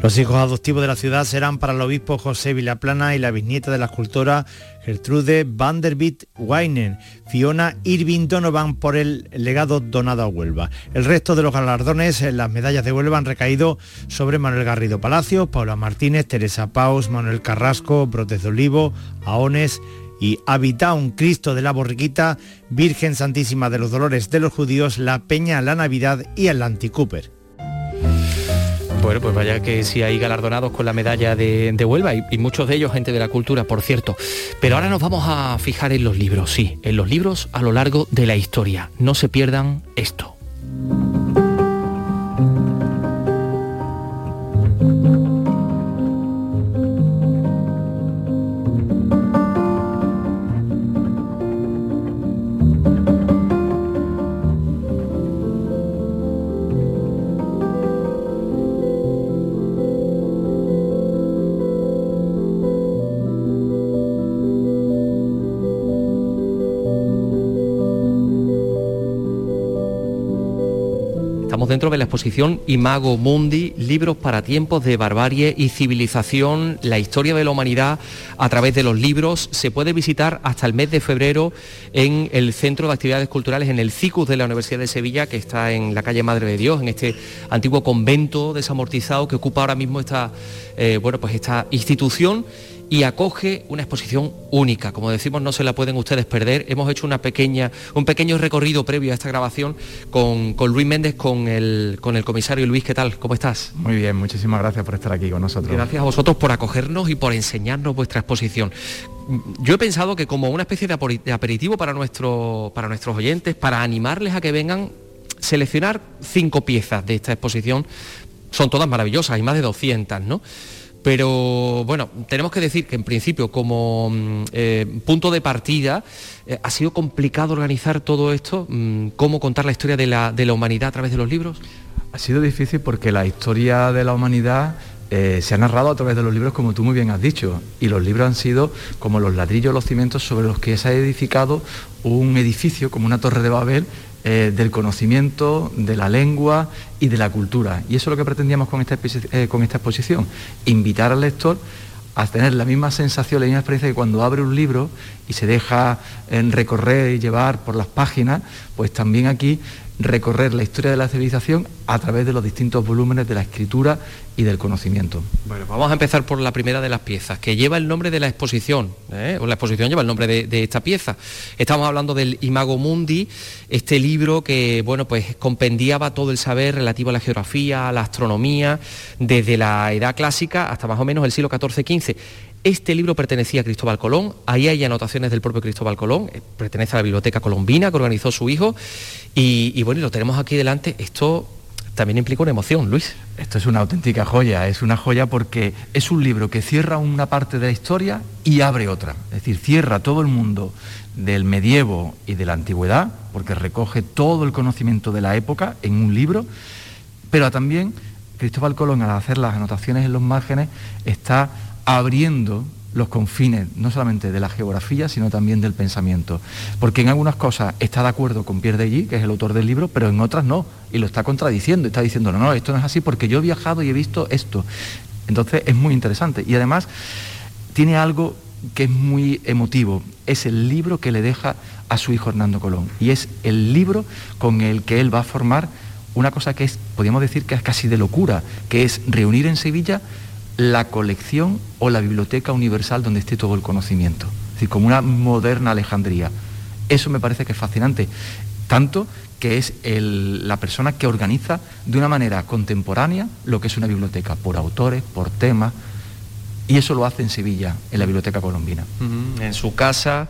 Los hijos adoptivos de la ciudad serán para el obispo José Vilaplana y la bisnieta de la escultora Gertrude Vanderbilt Weinen, Fiona Irving Donovan por el legado donado a Huelva. El resto de los galardones, las medallas de Huelva han recaído sobre Manuel Garrido Palacios, Paula Martínez, Teresa Paus, Manuel Carrasco, Brotes de Olivo, Aones, y habita un Cristo de la Borriquita, Virgen Santísima de los Dolores de los Judíos, la Peña, la Navidad y el Anticooper. Bueno, pues vaya que sí hay galardonados con la medalla de, Huelva y, y, muchos de ellos gente de la cultura, por cierto. Pero ahora nos vamos a fijar en los libros, sí, en los libros a lo largo de la historia. No se pierdan esto. De la exposición Imago Mundi, libros para tiempos de barbarie y civilización, la historia de la humanidad a través de los libros. Se puede visitar hasta el mes de febrero en el Centro de Actividades Culturales, en el CICUS de la Universidad de Sevilla, que está en la calle Madre de Dios, en este antiguo convento desamortizado que ocupa ahora mismo esta, eh, bueno, pues esta institución y acoge una exposición única. Como decimos, no se la pueden ustedes perder. Hemos hecho una pequeña, un pequeño recorrido previo a esta grabación con, Luis Méndez, con el, con el comisario Luis. ¿Qué tal? ¿Cómo estás? Muy bien, muchísimas gracias por estar aquí con nosotros. Gracias a vosotros por acogernos y por enseñarnos vuestra exposición. Yo he pensado que como una especie de aperitivo para, nuestro, para nuestros oyentes, para animarles a que vengan, seleccionar cinco piezas de esta exposición. Son todas maravillosas, hay más de 200, ¿no? Pero bueno, tenemos que decir que en principio como mm, eh, punto de partida eh, ha sido complicado organizar todo esto, mm, cómo contar la historia de la, humanidad a través de los libros. Ha sido difícil porque la historia de la humanidad eh, se ha narrado a través de los libros, como tú muy bien has dicho, y los libros han sido como los ladrillos, los cimientos sobre los que se ha edificado un edificio, como una torre de Babel, eh, del conocimiento, de la lengua y de la cultura. Y eso es lo que pretendíamos con esta, eh, con esta exposición, invitar al lector a tener la misma sensación, la misma experiencia que cuando abre un libro y se deja en recorrer y llevar por las páginas, pues también aquí recorrer la historia de la civilización a través de los distintos volúmenes de la escritura y del conocimiento. Bueno, vamos a empezar por la primera de las piezas, que lleva el nombre de la exposición, ¿eh? o la exposición lleva el nombre de, esta pieza. Estamos hablando del Imago Mundi, este libro que, bueno, pues compendiaba todo el saber relativo a la geografía, a la astronomía, desde la edad clásica hasta más o menos el siglo XIV-XV. Este libro pertenecía a Cristóbal Colón, ahí hay anotaciones del propio Cristóbal Colón, eh, pertenece a la Biblioteca Colombina que organizó su hijo, y, bueno, lo tenemos aquí delante. Esto también implica una emoción, Luis. Esto es una auténtica joya, es una joya porque es un libro que cierra una parte de la historia y abre otra. Es decir, cierra todo el mundo del medievo y de la antigüedad, porque recoge todo el conocimiento de la época en un libro, pero también Cristóbal Colón al hacer las anotaciones en los márgenes está abriendo los confines, no solamente de la geografía, sino también del pensamiento. Porque en algunas cosas está de acuerdo con Pierre de G, que es el autor del libro, pero en otras no, y lo está contradiciendo, está diciendo, no, no, esto no es así porque yo he viajado y he visto esto. Entonces es muy interesante. Y además tiene algo que es muy emotivo, es el libro que le deja a su hijo Hernando Colón, y es el libro con el que él va a formar una cosa que es, podríamos decir que es casi de locura, que es reunir en Sevilla la colección o la biblioteca universal donde esté todo el conocimiento. Es decir, como una moderna Alejandría. Eso me parece que es fascinante. Tanto que es la persona que organiza de una manera contemporánea lo que es una biblioteca, por autores, por temas, y eso lo hace en Sevilla, en la Biblioteca Colombina. En su casa,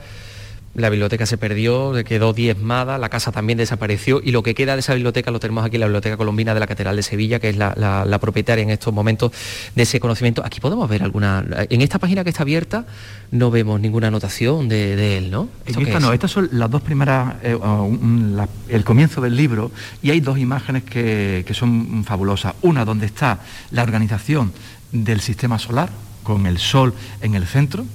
la biblioteca se perdió, quedó diezmada, la casa también desapareció y lo que queda de esa biblioteca lo tenemos aquí en la Biblioteca Colombina de la Catedral de Sevilla, que es la, propietaria en estos momentos de ese conocimiento. Aquí podemos ver alguna... En esta página que está abierta no vemos ninguna anotación de, él, ¿no? no, estas son las dos primeras, eh, el comienzo del libro y hay dos imágenes que son fabulosas. Una donde está la organización del sistema solar, con el Sol en el centro,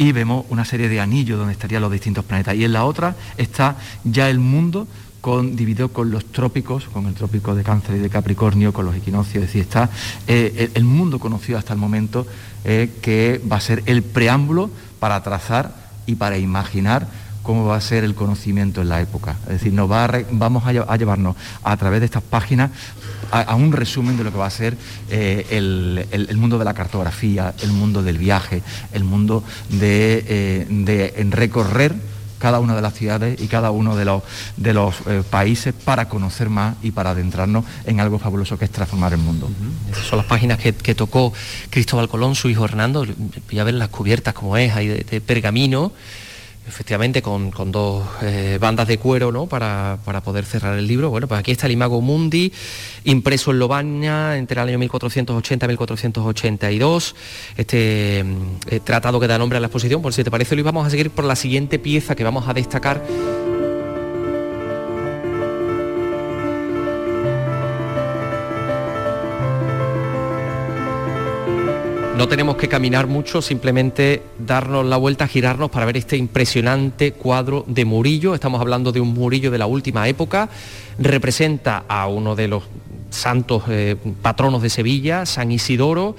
y vemos una serie de anillos donde estarían los distintos planetas. Y en la otra está ya el mundo con, dividido con los trópicos, con el trópico de Cáncer y de Capricornio, con los equinoccios, es decir, está eh, el, mundo conocido hasta el momento eh, que va a ser el preámbulo para trazar y para imaginar cómo va a ser el conocimiento en la época. Es decir, nos va vamos a, llevarnos a través de estas páginas a, un resumen de lo que va a ser eh, el, mundo de la cartografía, el mundo del viaje, el mundo de, eh, recorrer cada una de las ciudades y cada uno de los, eh, países para conocer más y para adentrarnos en algo fabuloso que es transformar el mundo. Esas son las páginas que, tocó Cristóbal Colón, su hijo Hernando, voy a ver las cubiertas como es, hay de pergamino efectivamente con, dos eh, bandas de cuero ¿no? para, poder cerrar el libro. Bueno, pues aquí está el Imago Mundi, impreso en Lobaña entre el año 1480 y 1482. Este eh, tratado que da nombre a la exposición. Por si te parece, Luis, vamos a seguir por la siguiente pieza que vamos a destacar No tenemos que caminar mucho, simplemente darnos la vuelta, girarnos para ver este impresionante cuadro de Murillo. Estamos hablando de un Murillo de la última época. Representa a uno de los santos eh, patronos de Sevilla, San Isidoro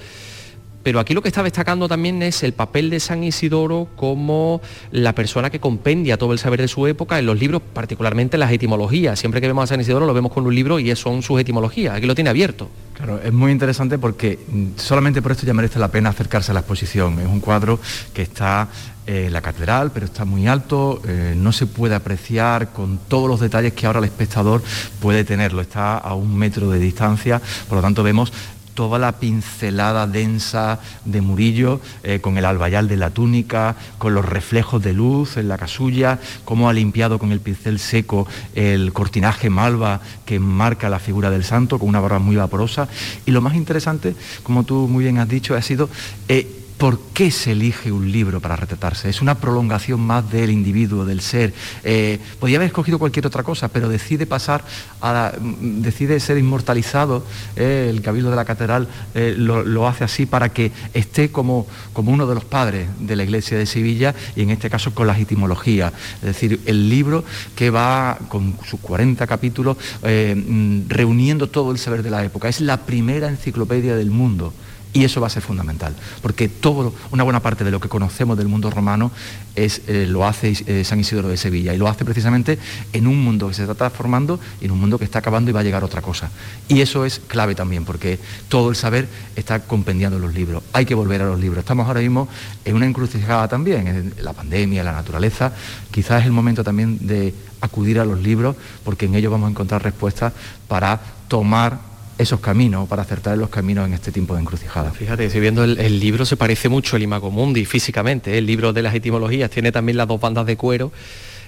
pero aquí lo que está destacando también es el papel de San Isidoro como la persona que compendia todo el saber de su época en los libros, particularmente las etimologías. Siempre que vemos a San Isidoro lo vemos con un libro y son sus etimologías. Aquí lo tiene abierto. Claro, es muy interesante porque mm, solamente por esto ya merece la pena acercarse a la exposición. Es un cuadro que está en la catedral, pero está muy alto, eh, no se puede apreciar con todos los detalles que ahora el espectador puede tenerlo. Está a un metro de distancia, por lo tanto vemos toda la pincelada densa de Murillo, eh, con el albayal de la túnica, con los reflejos de luz en la casulla, cómo ha limpiado con el pincel seco el cortinaje malva que marca la figura del santo, con una barba muy vaporosa. Y lo más interesante, como tú muy bien has dicho, ha sido... Eh, ¿Por qué se elige un libro para retratarse? Es una prolongación más del individuo, del ser. Eh, podría haber escogido cualquier otra cosa, pero decide pasar a decide ser inmortalizado. Eh, el Cabildo de la Catedral eh, lo, hace así para que esté como, como uno de los padres de la Iglesia de Sevilla y en este caso con las etimologías. Es decir, el libro que va con sus 40 capítulos mm, reuniendo todo el saber de la época. Es la primera enciclopedia del mundo. Y eso va a ser fundamental, porque todo, una buena parte de lo que conocemos del mundo romano es, eh, lo hace eh, San Isidoro de Sevilla, y lo hace precisamente en un mundo que se está transformando, en un mundo que está acabando y va a llegar otra cosa. Y eso es clave también, porque todo el saber está compendiando en los libros. Hay que volver a los libros. Estamos ahora mismo en una encrucijada también, en la pandemia, la naturaleza. Quizás es el momento también de acudir a los libros, porque en ellos vamos a encontrar respuestas para tomar esos caminos, para acertar los caminos en este tiempo de encrucijada. Fíjate, si viendo el, libro se parece mucho el Imago Mundi físicamente, ¿eh? el libro de las etimologías tiene también las dos bandas de cuero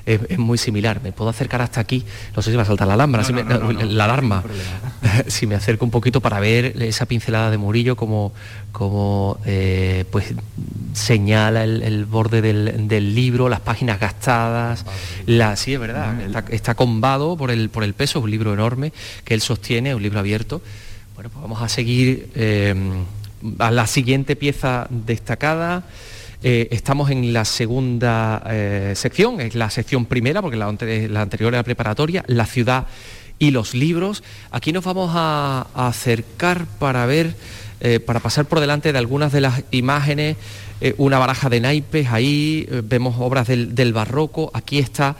es, muy similar. Me puedo acercar hasta aquí, no sé si va a saltar la alarma, la alarma, si me acerco un poquito para ver esa pincelada de Murillo como, como eh, pues señala el, borde del, libro, las páginas gastadas, la, sí es verdad, está, combado por el, por el peso, es un libro enorme que él sostiene, un libro abierto. Bueno, pues vamos a seguir eh, a la siguiente pieza destacada. Eh, estamos en la segunda eh, sección, es la sección primera, porque la, anterior era preparatoria, la ciudad y los libros. Aquí nos vamos a, acercar para ver, eh, para pasar por delante de algunas de las imágenes, una baraja de naipes, ahí vemos obras del, barroco, aquí está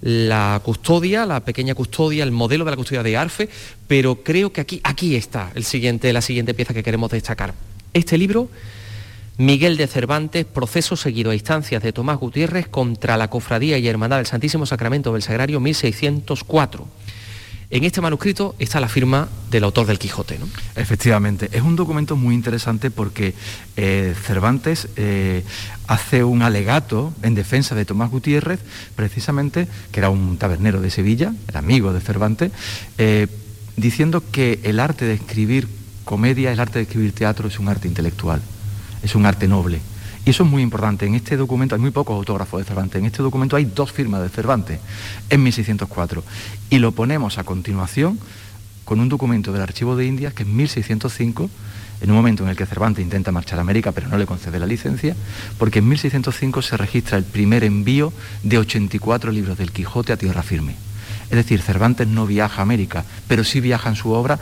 la custodia, la pequeña custodia, el modelo de la custodia de Arfe, pero creo que aquí, aquí está el siguiente, la siguiente pieza que queremos destacar. Este libro Miguel de Cervantes, proceso seguido a instancias de Tomás Gutiérrez contra la Cofradía y Hermandad del Santísimo Sacramento del Sagrario 1604. En este manuscrito está la firma del autor del Quijote. ¿no? Efectivamente, es un documento muy interesante porque eh, Cervantes eh, hace un alegato en defensa de Tomás Gutiérrez, precisamente, que era un tabernero de Sevilla, era amigo de Cervantes, eh, diciendo que el arte de escribir comedia, el arte de escribir teatro es un arte intelectual es un arte noble. Y eso es muy importante. En este documento hay muy pocos autógrafos de Cervantes. En este documento hay dos firmas de Cervantes en 1604. Y lo ponemos a continuación con un documento del Archivo de Indias que en 1605, en un momento en el que Cervantes intenta marchar a América pero no le concede la licencia, porque en 1605 se registra el primer envío de 84 libros del Quijote a tierra firme. Es decir, Cervantes no viaja a América, pero sí viaja en su obra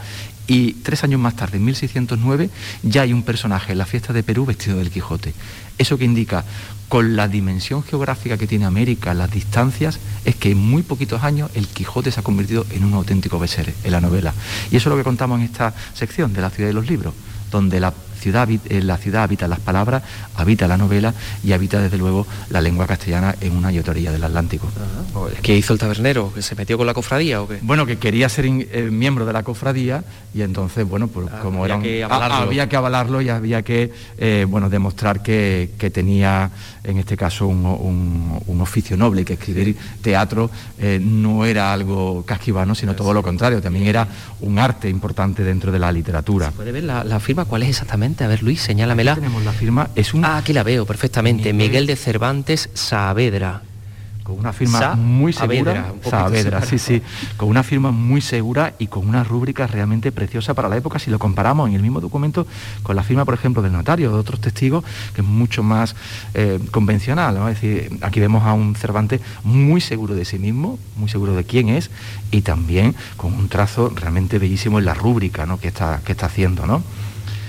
y tres años más tarde, en 1609, ya hay un personaje en la fiesta de Perú vestido del Quijote. Eso que indica, con la dimensión geográfica que tiene América, las distancias, es que en muy poquitos años el Quijote se ha convertido en un auténtico bestseller en la novela. Y eso es lo que contamos en esta sección de la ciudad de los libros, donde la ciudad, la ciudad habita las palabras, habita la novela y habita desde luego la lengua castellana en una y otra orilla del Atlántico. ¿Qué hizo el tabernero? ¿Que se metió con la cofradía o qué? Bueno, que quería ser eh, miembro de la cofradía y entonces, bueno, pues ah, como era que había que avalarlo y había que eh, bueno, demostrar que, tenía en este caso un, oficio noble, que escribir teatro no era algo casquivano, sino todo lo contrario, también era un arte importante dentro de la literatura. ¿Se puede ver la firma? ¿Cuál es exactamente? A ver, Luis, señálamela. tenemos la firma. Es un... Ah, aquí la veo perfectamente. Miguel, de Cervantes Saavedra con una firma muy segura, Saavedra, sí, sí, con una firma muy segura y con una rúbrica realmente preciosa para la época si lo comparamos en el mismo documento con la firma, por ejemplo, del notario o de otros testigos, que es mucho más eh, convencional. Es decir, aquí vemos a un Cervantes muy seguro de sí mismo, muy seguro de quién es y también con un trazo realmente bellísimo en la rúbrica ¿no? que, está, que está haciendo. ¿no?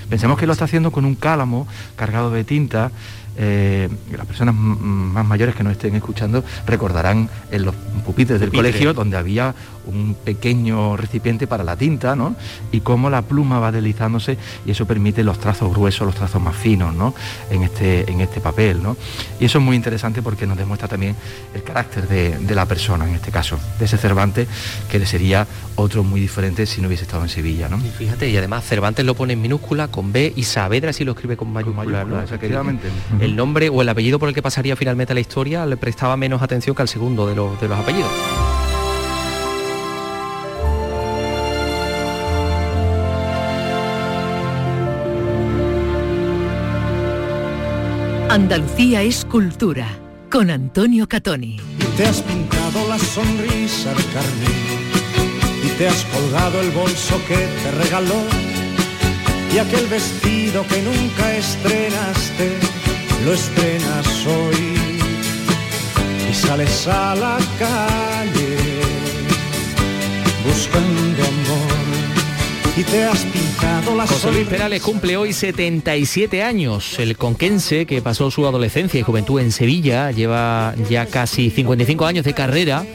Pensemos que lo está haciendo con un cálamo cargado de tinta eh, las personas más mayores que nos estén escuchando recordarán en los pupitres del colegio donde había un pequeño recipiente para la tinta, ¿no? Y cómo la pluma va deslizándose y eso permite los trazos gruesos, los trazos más finos, ¿no? En este, en este papel, ¿no? Y eso es muy interesante porque nos demuestra también el carácter de, de la persona, en este caso, de ese Cervantes, que sería otro muy diferente si no hubiese estado en Sevilla, ¿no? Y fíjate, y además Cervantes lo pone en minúscula, con B, y Saavedra si lo escribe con mayúscula, ¿no? el nombre o el apellido por el que pasaría finalmente la historia le prestaba menos atención que al segundo de, los, de los apellidos. Andalucía es cultura, con Antonio Catoni. Y te has pintado la sonrisa de carne, y te has colgado el bolso que te regaló, y aquel vestido que nunca estrenaste lo estrenas hoy y sales a la calle buscando amor y te has pintado la José Luis Perales cumple hoy 77 años. El conquense que pasó su adolescencia y juventud en Sevilla lleva ya casi 55 años de carrera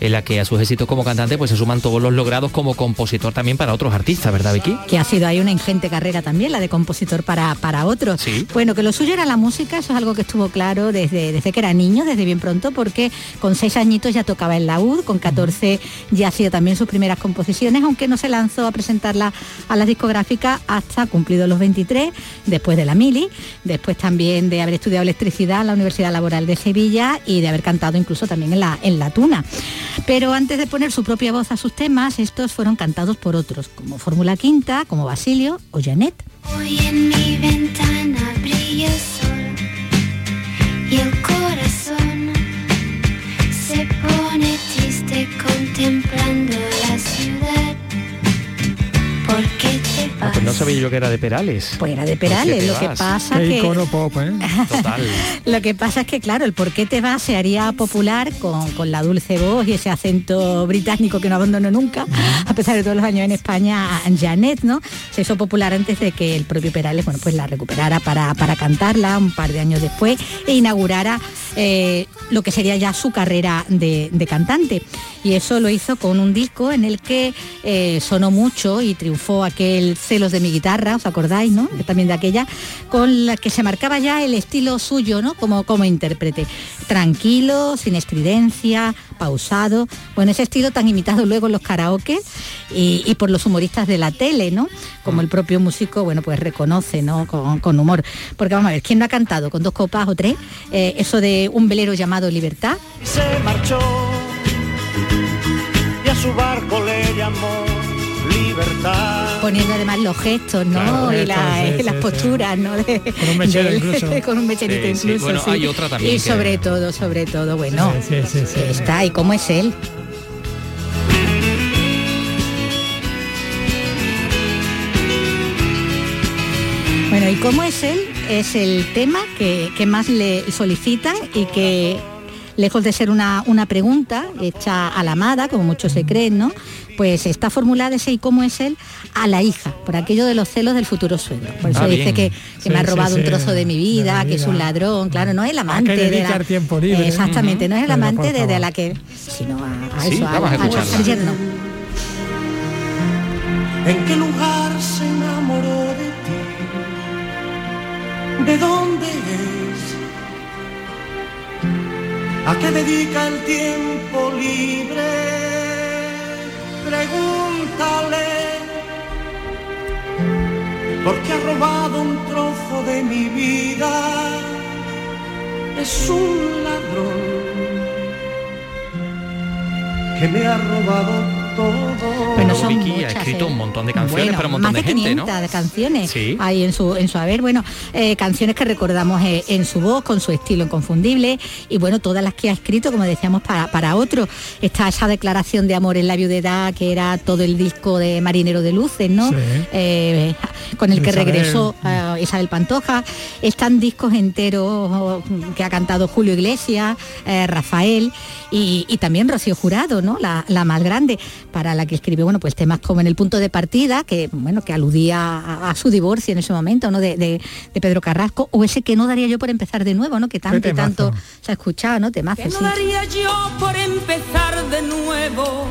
en la que a sus éxitos como cantante pues se suman todos los logrados como compositor también para otros artistas, ¿verdad Vicky? Que ha sido ahí una ingente carrera también, la de compositor para, para otros. Bueno, que lo suyo era la música, eso es algo que estuvo claro desde, desde que era niño, desde bien pronto, porque con seis añitos ya tocaba el laúd, con 14 ya ha sido también sus primeras composiciones, aunque no se lanzó a presentarla a las discográficas hasta cumplido los 23, después de la mili, después también de haber estudiado electricidad en la Universidad Laboral de Sevilla y de haber cantado incluso también en la, en la Tuna. Pero antes de poner su propia voz a sus temas, estos fueron cantados por otros, como Fórmula Quinta, como Basilio o Janet. Hoy en mi ventana brilla sol y el corazón se pone triste contemplando la ciudad. ¿Por qué te Ah, pues no sabía yo que era de Perales. Pues era de Perales, lo que pasa Qué que icono pop, ¿eh? Total. Lo que pasa es que, claro, el por qué te vas se haría popular con, con la dulce voz y ese acento británico que no abandono nunca, a pesar de todos los años en España, Janet, ¿no? Se hizo popular antes de que el propio Perales, bueno, pues la recuperara para, para cantarla un par de años después e inaugurara eh, lo que sería ya su carrera de, de cantante. Y eso lo hizo con un disco en el que eh, sonó mucho y triunfó aquel Celos de mi guitarra, ¿os acordáis, no? También de aquella, con la que se marcaba ya el estilo suyo, ¿no? Como, como intérprete. Tranquilo, sin estridencia, pausado. Bueno, ese estilo tan imitado luego en los karaoke y, y por los humoristas de la tele, ¿no? Como el propio músico, bueno, pues reconoce, ¿no? Con, con humor. Porque vamos a ver, ¿quién no ha cantado con dos copas o tres? eh, eso de un velero llamado Libertad. se marchó y a su barco le llamó libertad. poniendo además los gestos, ¿no? Claro, y, la- gestos, sí, y las sí, posturas, ¿no? De- Con un mechero incluso. con un mecherito Sí, sí. incluso. Bueno, sí. hay otra también Y que- sobre todo, sobre todo, bueno, Sí, sí, sí, sí. está, ¿y cómo es él? Bueno, ¿y cómo es él? Es el tema que, que más le solicitan y que, lejos de ser una, una pregunta hecha a la amada, como muchos se creen, ¿no? Pues está formulada ese y cómo es él a la hija, por aquello de los celos del futuro suegro. Por eso Ah, dice bien. que, que Sí, me ha sí, robado un sí, trozo de mi vida, de mi que es un ladrón, claro, no es el amante de la... tiempo libre. Exactamente, no es el amante de, de la que... sino a, a Sí, eso, a- yerno. ¿En qué lugar se enamoró de ti? ¿De dónde es? ¿A qué dedica el tiempo libre? Pregúntale. Porque ha robado un trozo de mi vida. Es un ladrón que me ha robado. Bueno, son Vicky muchas, ha escrito ¿eh? un montón de canciones Bueno, para un montón más de, de gente, 500 ¿no? de canciones Sí. hay en su en su haber bueno eh, canciones que recordamos eh, en su voz con su estilo inconfundible y bueno todas las que ha escrito como decíamos para para otros está esa declaración de amor en la viudedad que era todo el disco de Marinero de Luces no Sí. Eh, con el que Isabel. regresó a Isabel Pantoja están discos enteros oh, que ha cantado Julio Iglesias eh, Rafael y, y también Rocío Jurado no la, la más grande para la que escribió bueno pues temas como en el punto de partida que bueno que aludía a, a su divorcio en ese momento no de, de- de Pedro Carrasco o ese que no daría yo por empezar de nuevo no que tanto y tanto se ha escuchado no temazo ¿Qué no sí. daría yo por empezar de nuevo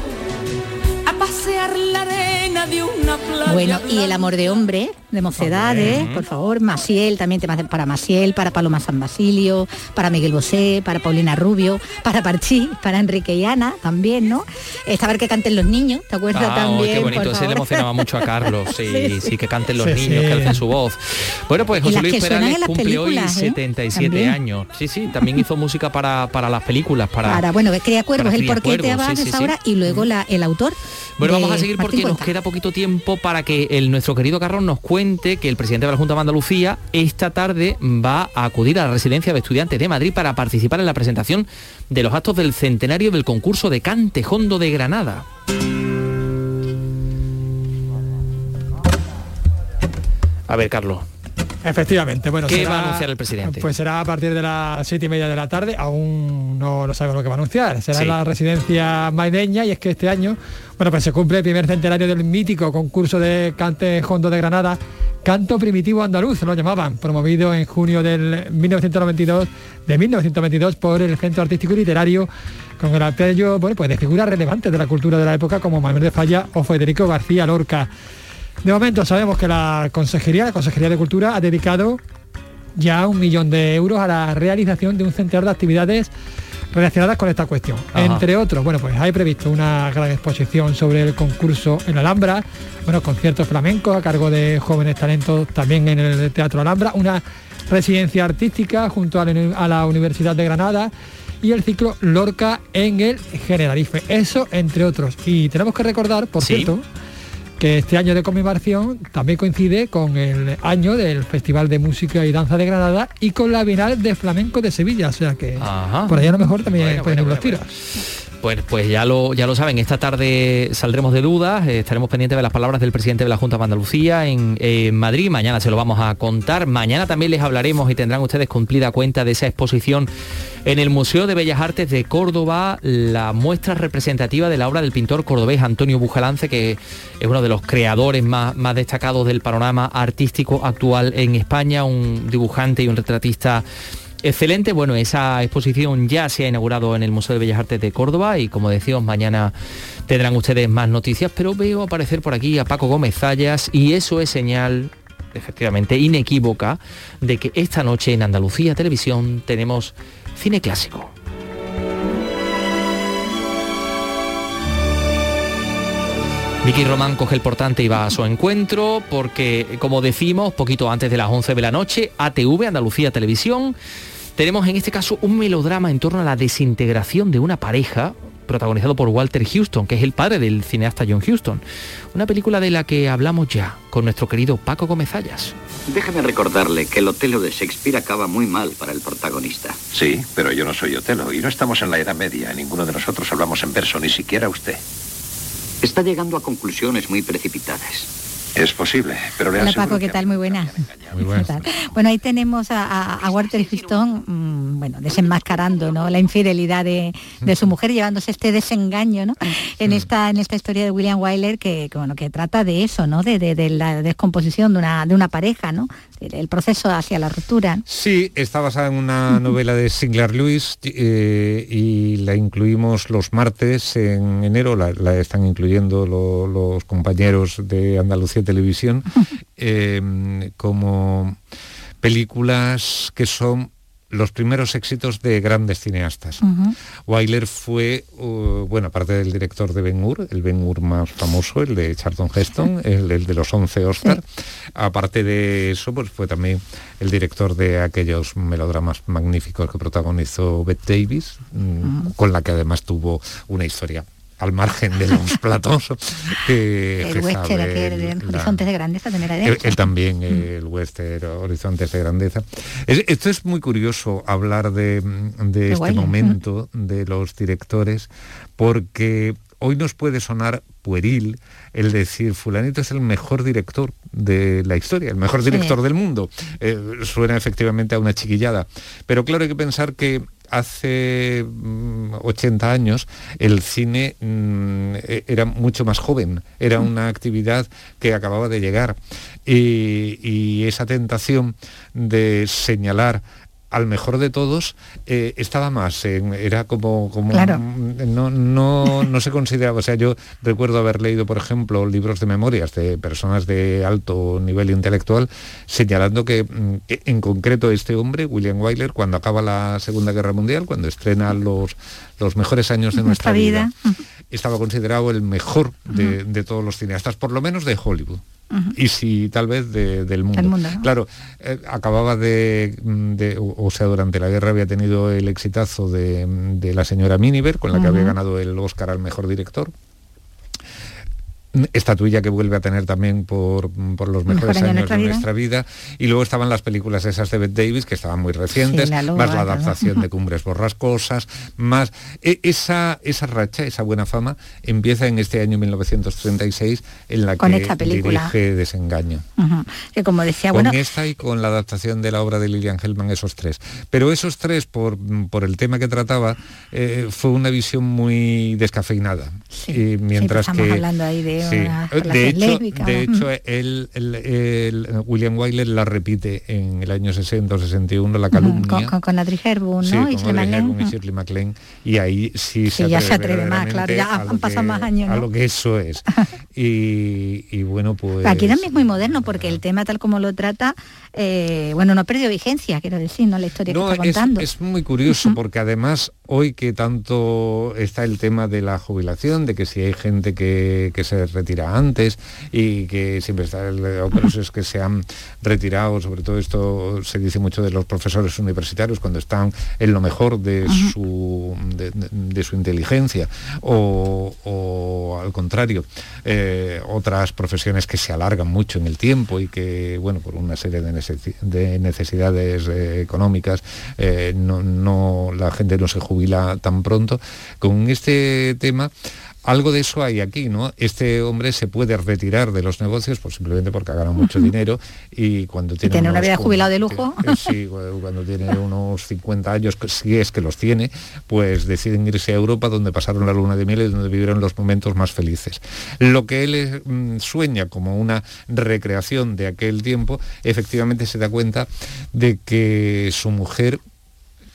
pasear la arena de una playa? Bueno, y el amor de hombre, de mocedades, por favor, Maciel, también temas para Maciel, para Paloma San Basilio, para Miguel Bosé, para Paulina Rubio, para Parchí, para Enrique y Ana, también, ¿no? Esta vez que canten los niños, ¿te acuerdas Ah, también? qué bonito, ese le emocionaba mucho a Carlos, sí, sí, Sí, sí. que canten los Sí, niños, sí. que alcen su voz. Bueno, pues José Luis Perales cumple hoy películas, ¿eh? 77 También. años. Sí, sí, también hizo música para, para las películas, para... Para, bueno, Cría Cuervos, el Cría por qué te Cuervos, vas sí, de sí, esa sí. hora y luego la, el autor. Bueno, vamos a seguir porque nos queda poquito tiempo para que el, nuestro querido Carlos nos cuente que el presidente de la Junta de Andalucía esta tarde va a acudir a la residencia de estudiantes de Madrid para participar en la presentación de los actos del centenario del concurso de Cante Jondo de Granada. A ver, Carlos. Efectivamente, bueno. ¿Qué será- va a anunciar el presidente? Pues será a partir de las siete y media de la tarde, aún no, no sabemos lo que va a anunciar. Será Sí. la residencia maideña y es que este año, bueno, pues se cumple el primer centenario del mítico concurso de cante hondo de Granada, Canto Primitivo Andaluz, lo llamaban, promovido en junio del 1992, de 1922 por el Centro Artístico y Literario, con el apoyo bueno, pues de figuras relevantes de la cultura de la época como Manuel de Falla o Federico García Lorca. De momento sabemos que la Consejería, la Consejería de Cultura, ha dedicado ya un millón de euros a la realización de un centenar de actividades relacionadas con esta cuestión. Entre otros, bueno, pues hay previsto una gran exposición sobre el concurso en Alhambra, bueno, conciertos flamencos a cargo de jóvenes talentos también en el Teatro Alhambra, una residencia artística junto a la, Universidad de Granada y el ciclo Lorca en el Generalife. Eso entre otros. Y tenemos que recordar, por cierto, que este año de conmemoración también coincide con el año del Festival de Música y Danza de Granada y con la Bienal de Flamenco de Sevilla, o sea que por ahí a lo mejor también pueden ir los tiros. Pues, pues ya lo ya lo saben, esta tarde saldremos de dudas, eh, estaremos pendientes de las palabras del presidente de la Junta de Andalucía en, Madrid, mañana se lo vamos a contar, mañana también les hablaremos y tendrán ustedes cumplida cuenta de esa exposición en el Museo de Bellas Artes de Córdoba, la muestra representativa de la obra del pintor cordobés Antonio Bujalance, que es uno de los creadores más, más destacados del panorama artístico actual en España, un dibujante y un retratista Excelente, bueno, esa exposición ya se ha inaugurado en el Museo de Bellas Artes de Córdoba y como decíamos, mañana tendrán ustedes más noticias, pero veo aparecer por aquí a Paco Gómez Zayas y eso es señal efectivamente inequívoca de que esta noche en Andalucía Televisión tenemos cine clásico. Vicky Román coge el portante y va a su encuentro porque, como decimos, poquito antes de las 11 de la noche, ATV, Andalucía Televisión, tenemos en este caso un melodrama en torno a la desintegración de una pareja, protagonizado por Walter Houston, que es el padre del cineasta John Houston. Una película de la que hablamos ya con nuestro querido Paco Gomezallas. Déjeme recordarle que el Otelo de Shakespeare acaba muy mal para el protagonista. Sí, pero yo no soy Otelo y no estamos en la Edad Media. Ninguno de nosotros hablamos en verso, ni siquiera usted. Está llegando a conclusiones muy precipitadas. Es posible, pero le Hola Paco, ¿qué tal? Muy buena. Muy Bueno, ahí tenemos a, Walter Houston, mm, bueno, desenmascarando ¿no? la infidelidad de, su mujer, llevándose este desengaño ¿no? en, esta, en esta historia de William Wyler que, bueno, que trata de eso, ¿no? De, la descomposición de una, de una pareja, ¿no? el proceso hacia la ruptura. Sí, está basada en una novela de Sinclair Lewis eh, y la incluimos los martes en enero, la, están incluyendo los compañeros de Andalucía Televisión eh, como películas que son los primeros éxitos de grandes cineastas. Wyler fue, uh, bueno, aparte del director de Ben Hur, el Ben Hur más famoso, el de Charlton Heston, el, de los 11 Oscar. Aparte de eso, pues fue también el director de aquellos melodramas magníficos que protagonizó Bette Davis, mm, con la que además tuvo una historia al margen de los platos. el western, de Horizontes de Grandeza también era él, también, el western, Horizontes de Grandeza. esto es muy curioso hablar de, este momento de los directores, porque hoy nos puede sonar pueril el decir fulanito es el mejor director de la historia, el mejor director del mundo. Eh, suena efectivamente a una chiquillada. Pero claro, hay que pensar que hace 80 mm, años el cine mm, e-, era mucho más joven, era una actividad que acababa de llegar. Y esa tentación de señalar al mejor de todos eh, estaba más, era como, como no, no, no se consideraba, o sea, yo recuerdo haber leído, por ejemplo, libros de memorias de personas de alto nivel intelectual, señalando que mm, e, en concreto este hombre, William Wyler, cuando acaba la Segunda Guerra Mundial, cuando estrena los, los mejores años de nuestra, vida, estaba considerado el mejor de todos los cineastas, por lo menos de Hollywood y si tal vez del mundo. Claro, eh, acababa de, o sea, durante la guerra había tenido el exitazo de, la señora Miniver, con la que había ganado el Oscar al mejor director, estatuilla que vuelve a tener también por, los mejores años de nuestra vida. Y luego estaban las películas esas de Bette Davis, que estaban muy recientes, más la adaptación de Cumbres Borrascosas, más... E, esa, esa racha, esa buena fama, empieza en este año 1936, en la que dirige Desengaño. Que como decía, con esta y con la adaptación de la obra de Lilian Hellman, esos tres. Pero esos tres, por, por el tema que trataba, eh, fue una visión muy descafeinada. Y mientras estamos hablando ahí de de hecho, de hecho el, el, William Wyler la repite en el año 60 o 61, la calumnia. Con, con, Audrey Hepburn, ¿no? Sí, con Audrey Hepburn y Shirley MacLaine. Y ahí sí, se, ya se atreve más, claro, ya han pasado más años. A lo que eso es. y, y, bueno, pues... Aquí también es muy moderno porque el tema tal como lo trata, eh, bueno, no ha perdido vigencia, quiero decir, ¿no? La historia que está contando. Es, es muy curioso porque además hoy que tanto está el tema de la jubilación, de que si hay gente que, que se retira antes y que siempre está el es que se han retirado, sobre todo esto se dice mucho de los profesores universitarios cuando están en lo mejor de, su, de, su inteligencia o, al contrario, eh, otras profesiones que se alargan mucho en el tiempo y que, bueno, por una serie de, necesidades eh, económicas, eh, no, no, la gente no se jubila tan pronto. Con este tema algo de eso hay aquí, ¿no? Este hombre se puede retirar de los negocios pues simplemente porque ha ganado mucho dinero y cuando tiene... ¿Tiene una vida jubilado de lujo? Eh, sí, cuando tiene unos 50 años, si es que los tiene, pues deciden irse a Europa donde pasaron la luna de miel y donde vivieron los momentos más felices. Lo que él mm, sueña como una recreación de aquel tiempo, efectivamente se da cuenta de que su mujer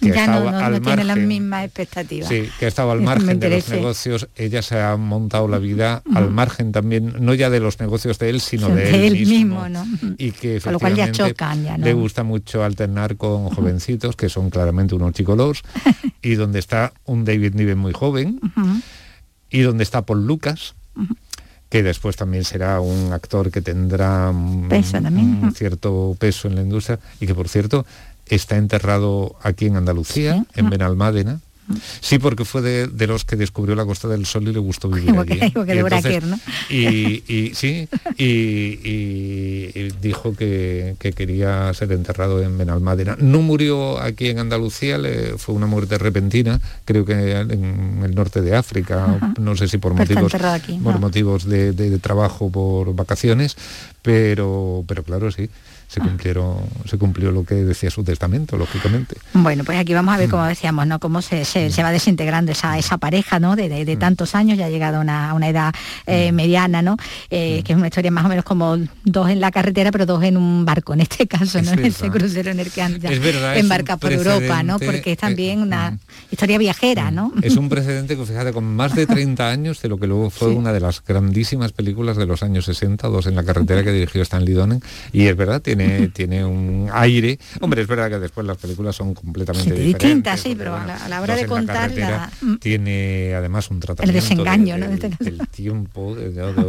que ya no, no, tiene las mismas expectativas. Sí, que estaba al margen de los negocios, ella se ha montado la vida al margen también, no ya de los negocios de él, sino de, él, mismo. ¿no? Y que lo cual ya chocan, ya, le gusta mucho alternar con jovencitos, que son claramente unos chicolos, y donde está un David Niven muy joven, y donde está Paul Lucas, que después también será un actor que tendrá un cierto peso en la industria y que por cierto está enterrado aquí en Andalucía, en Benalmádena. Sí, porque fue de, los que descubrió la Costa del Sol y le gustó vivir allí. y, sí, y, dijo que, quería ser enterrado en Benalmádena. No murió aquí en Andalucía, le, fue una muerte repentina, creo que en el norte de África, no sé si por motivos, por motivos de, de, trabajo, por vacaciones, pero, pero claro, sí se cumplieron, se cumplió lo que decía su testamento, lógicamente. Bueno, pues aquí vamos a ver, como decíamos, ¿no? Cómo se, va desintegrando esa, esa pareja, ¿no? De, tantos años, ya ha llegado a una, una, edad eh, mediana, ¿no? Eh, que es una historia más o menos como dos en la carretera, pero dos en un barco, en este caso, ¿no? En ese crucero en el que embarca por Europa, ¿no? Porque es también una historia viajera, ¿no? Es un precedente que, fíjate, con más de 30 años de lo que luego fue una de las grandísimas películas de los años 60, dos en la carretera que dirigió Stanley Donen, y es verdad, tiene tiene, un aire. Hombre, es verdad que después las películas son completamente distintas, sí, pero a la, hora de contar mm. tiene además un tratamiento el desengaño, ¿no? Este del, tiempo,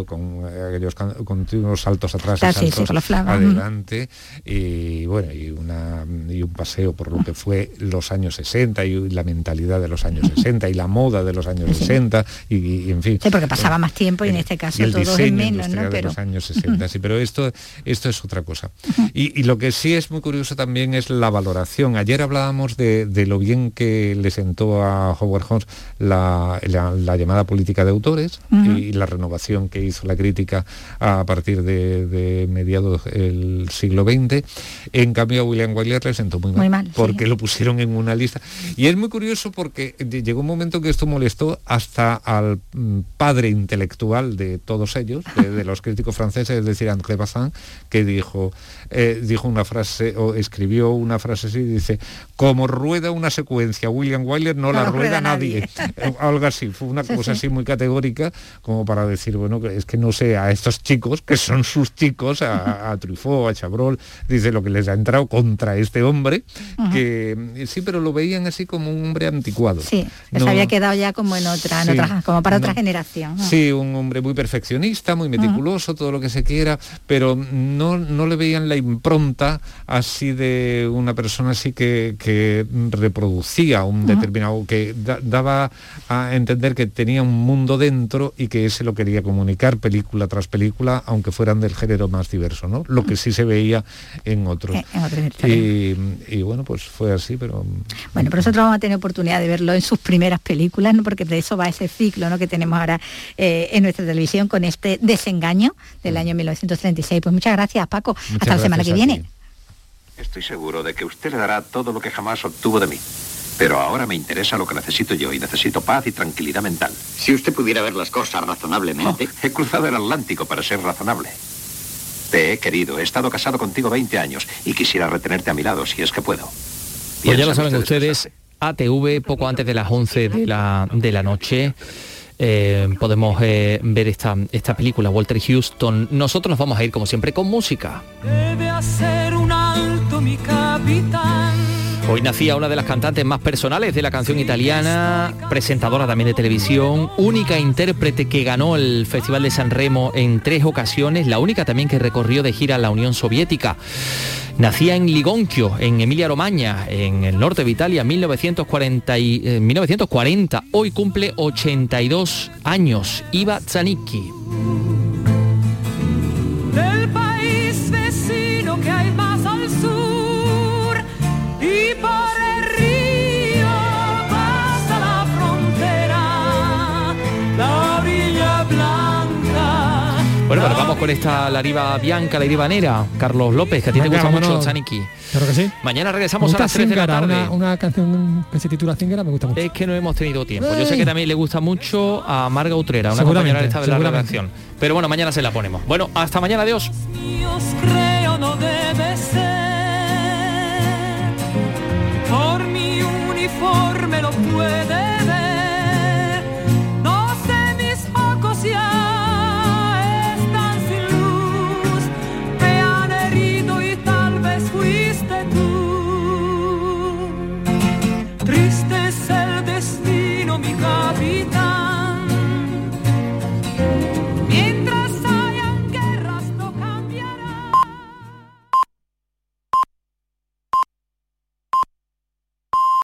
con aquellos continuos saltos atrás y saltos adelante y bueno y una y un paseo por lo que fue los años 60 y la mentalidad de los años 60 y la moda de los años 60 y, en fin. Sí, porque pasaba más tiempo y en este caso todo es menos, ¿no? Pero... los años 60, sí, pero esto esto es otra cosa. Y, lo que sí es muy curioso también es la valoración. Ayer hablábamos de, lo bien que le sentó a Howard Holmes la, llamada política de autores y la renovación que hizo la crítica a partir de, mediados del siglo XX. En cambio a William Wyler le sentó muy mal, porque lo pusieron en una lista. Y es muy curioso porque llegó un momento que esto molestó hasta al mm, padre intelectual de todos ellos, de, los críticos franceses, es decir, André Bazin, que dijo, eh, dijo una frase o escribió una frase así, dice, como rueda una secuencia William Wyler no, la rueda, nadie. Algo así, fue una cosa así muy categórica como para decir, bueno, es que no sé, a estos chicos, que son sus chicos, a, Truffaut, a Chabrol, dice lo que les ha entrado contra este hombre, que sí, pero lo veían así como un hombre anticuado. Sí, les había quedado ya como en otra, como para otra generación. Sí, un hombre muy perfeccionista, muy meticuloso, todo lo que se quiera, pero no, no le veían la impronta así de una persona así que, que reproducía un determinado, que daba a entender que tenía un mundo dentro y que ese lo quería comunicar película tras película, aunque fueran del género más diverso, ¿no? Lo que sí se veía en otros. y, y, bueno, pues fue así, pero... Bueno, pero nosotros vamos a tener oportunidad de verlo en sus primeras películas, ¿no? Porque de eso va ese ciclo ¿no? que tenemos ahora eh, en nuestra televisión con este desengaño del año 1936. Pues muchas gracias, Paco. Hasta la semana que viene. Estoy seguro de que usted le dará todo lo que jamás obtuvo de mí. Pero ahora me interesa lo que necesito yo y necesito paz y tranquilidad mental. Si usted pudiera ver las cosas razonablemente. Oh, he cruzado el Atlántico para ser razonable. Te he querido, he estado casado contigo 20 años y quisiera retenerte a mi lado si es que puedo. Pues ya lo saben ustedes, ATV poco antes de las 11 de la, de la noche. Eh, podemos eh, ver esta, esta película, Walter Houston. Nosotros nos vamos a ir como siempre con música. Debe hacer un alto mi capitán. Hoy nacía una de las cantantes más personales de la canción italiana, presentadora también de televisión, única intérprete que ganó el Festival de San Remo en tres ocasiones, la única también que recorrió de gira la Unión Soviética. Nacía en Ligonchio, en Emilia-Romagna, en el norte de Italia, en 1940, 1940. Hoy cumple 82 años. Iva Zanicchi. Bueno, vamos con esta Lariva Bianca, Lariva Nera, Carlos López, que a ti te gusta mucho. Zaniki. Claro que sí. Mañana regresamos a las 3 de la tarde. Una, una canción que se titula Zingara me gusta mucho. Es que no hemos tenido tiempo. Yo sé que también le gusta mucho a Marga Utrera, una compañera de esta de la redacción. Pero bueno, mañana se la ponemos. Bueno, hasta mañana, adiós. Dios creo no debe ser. Por mi uniforme lo puede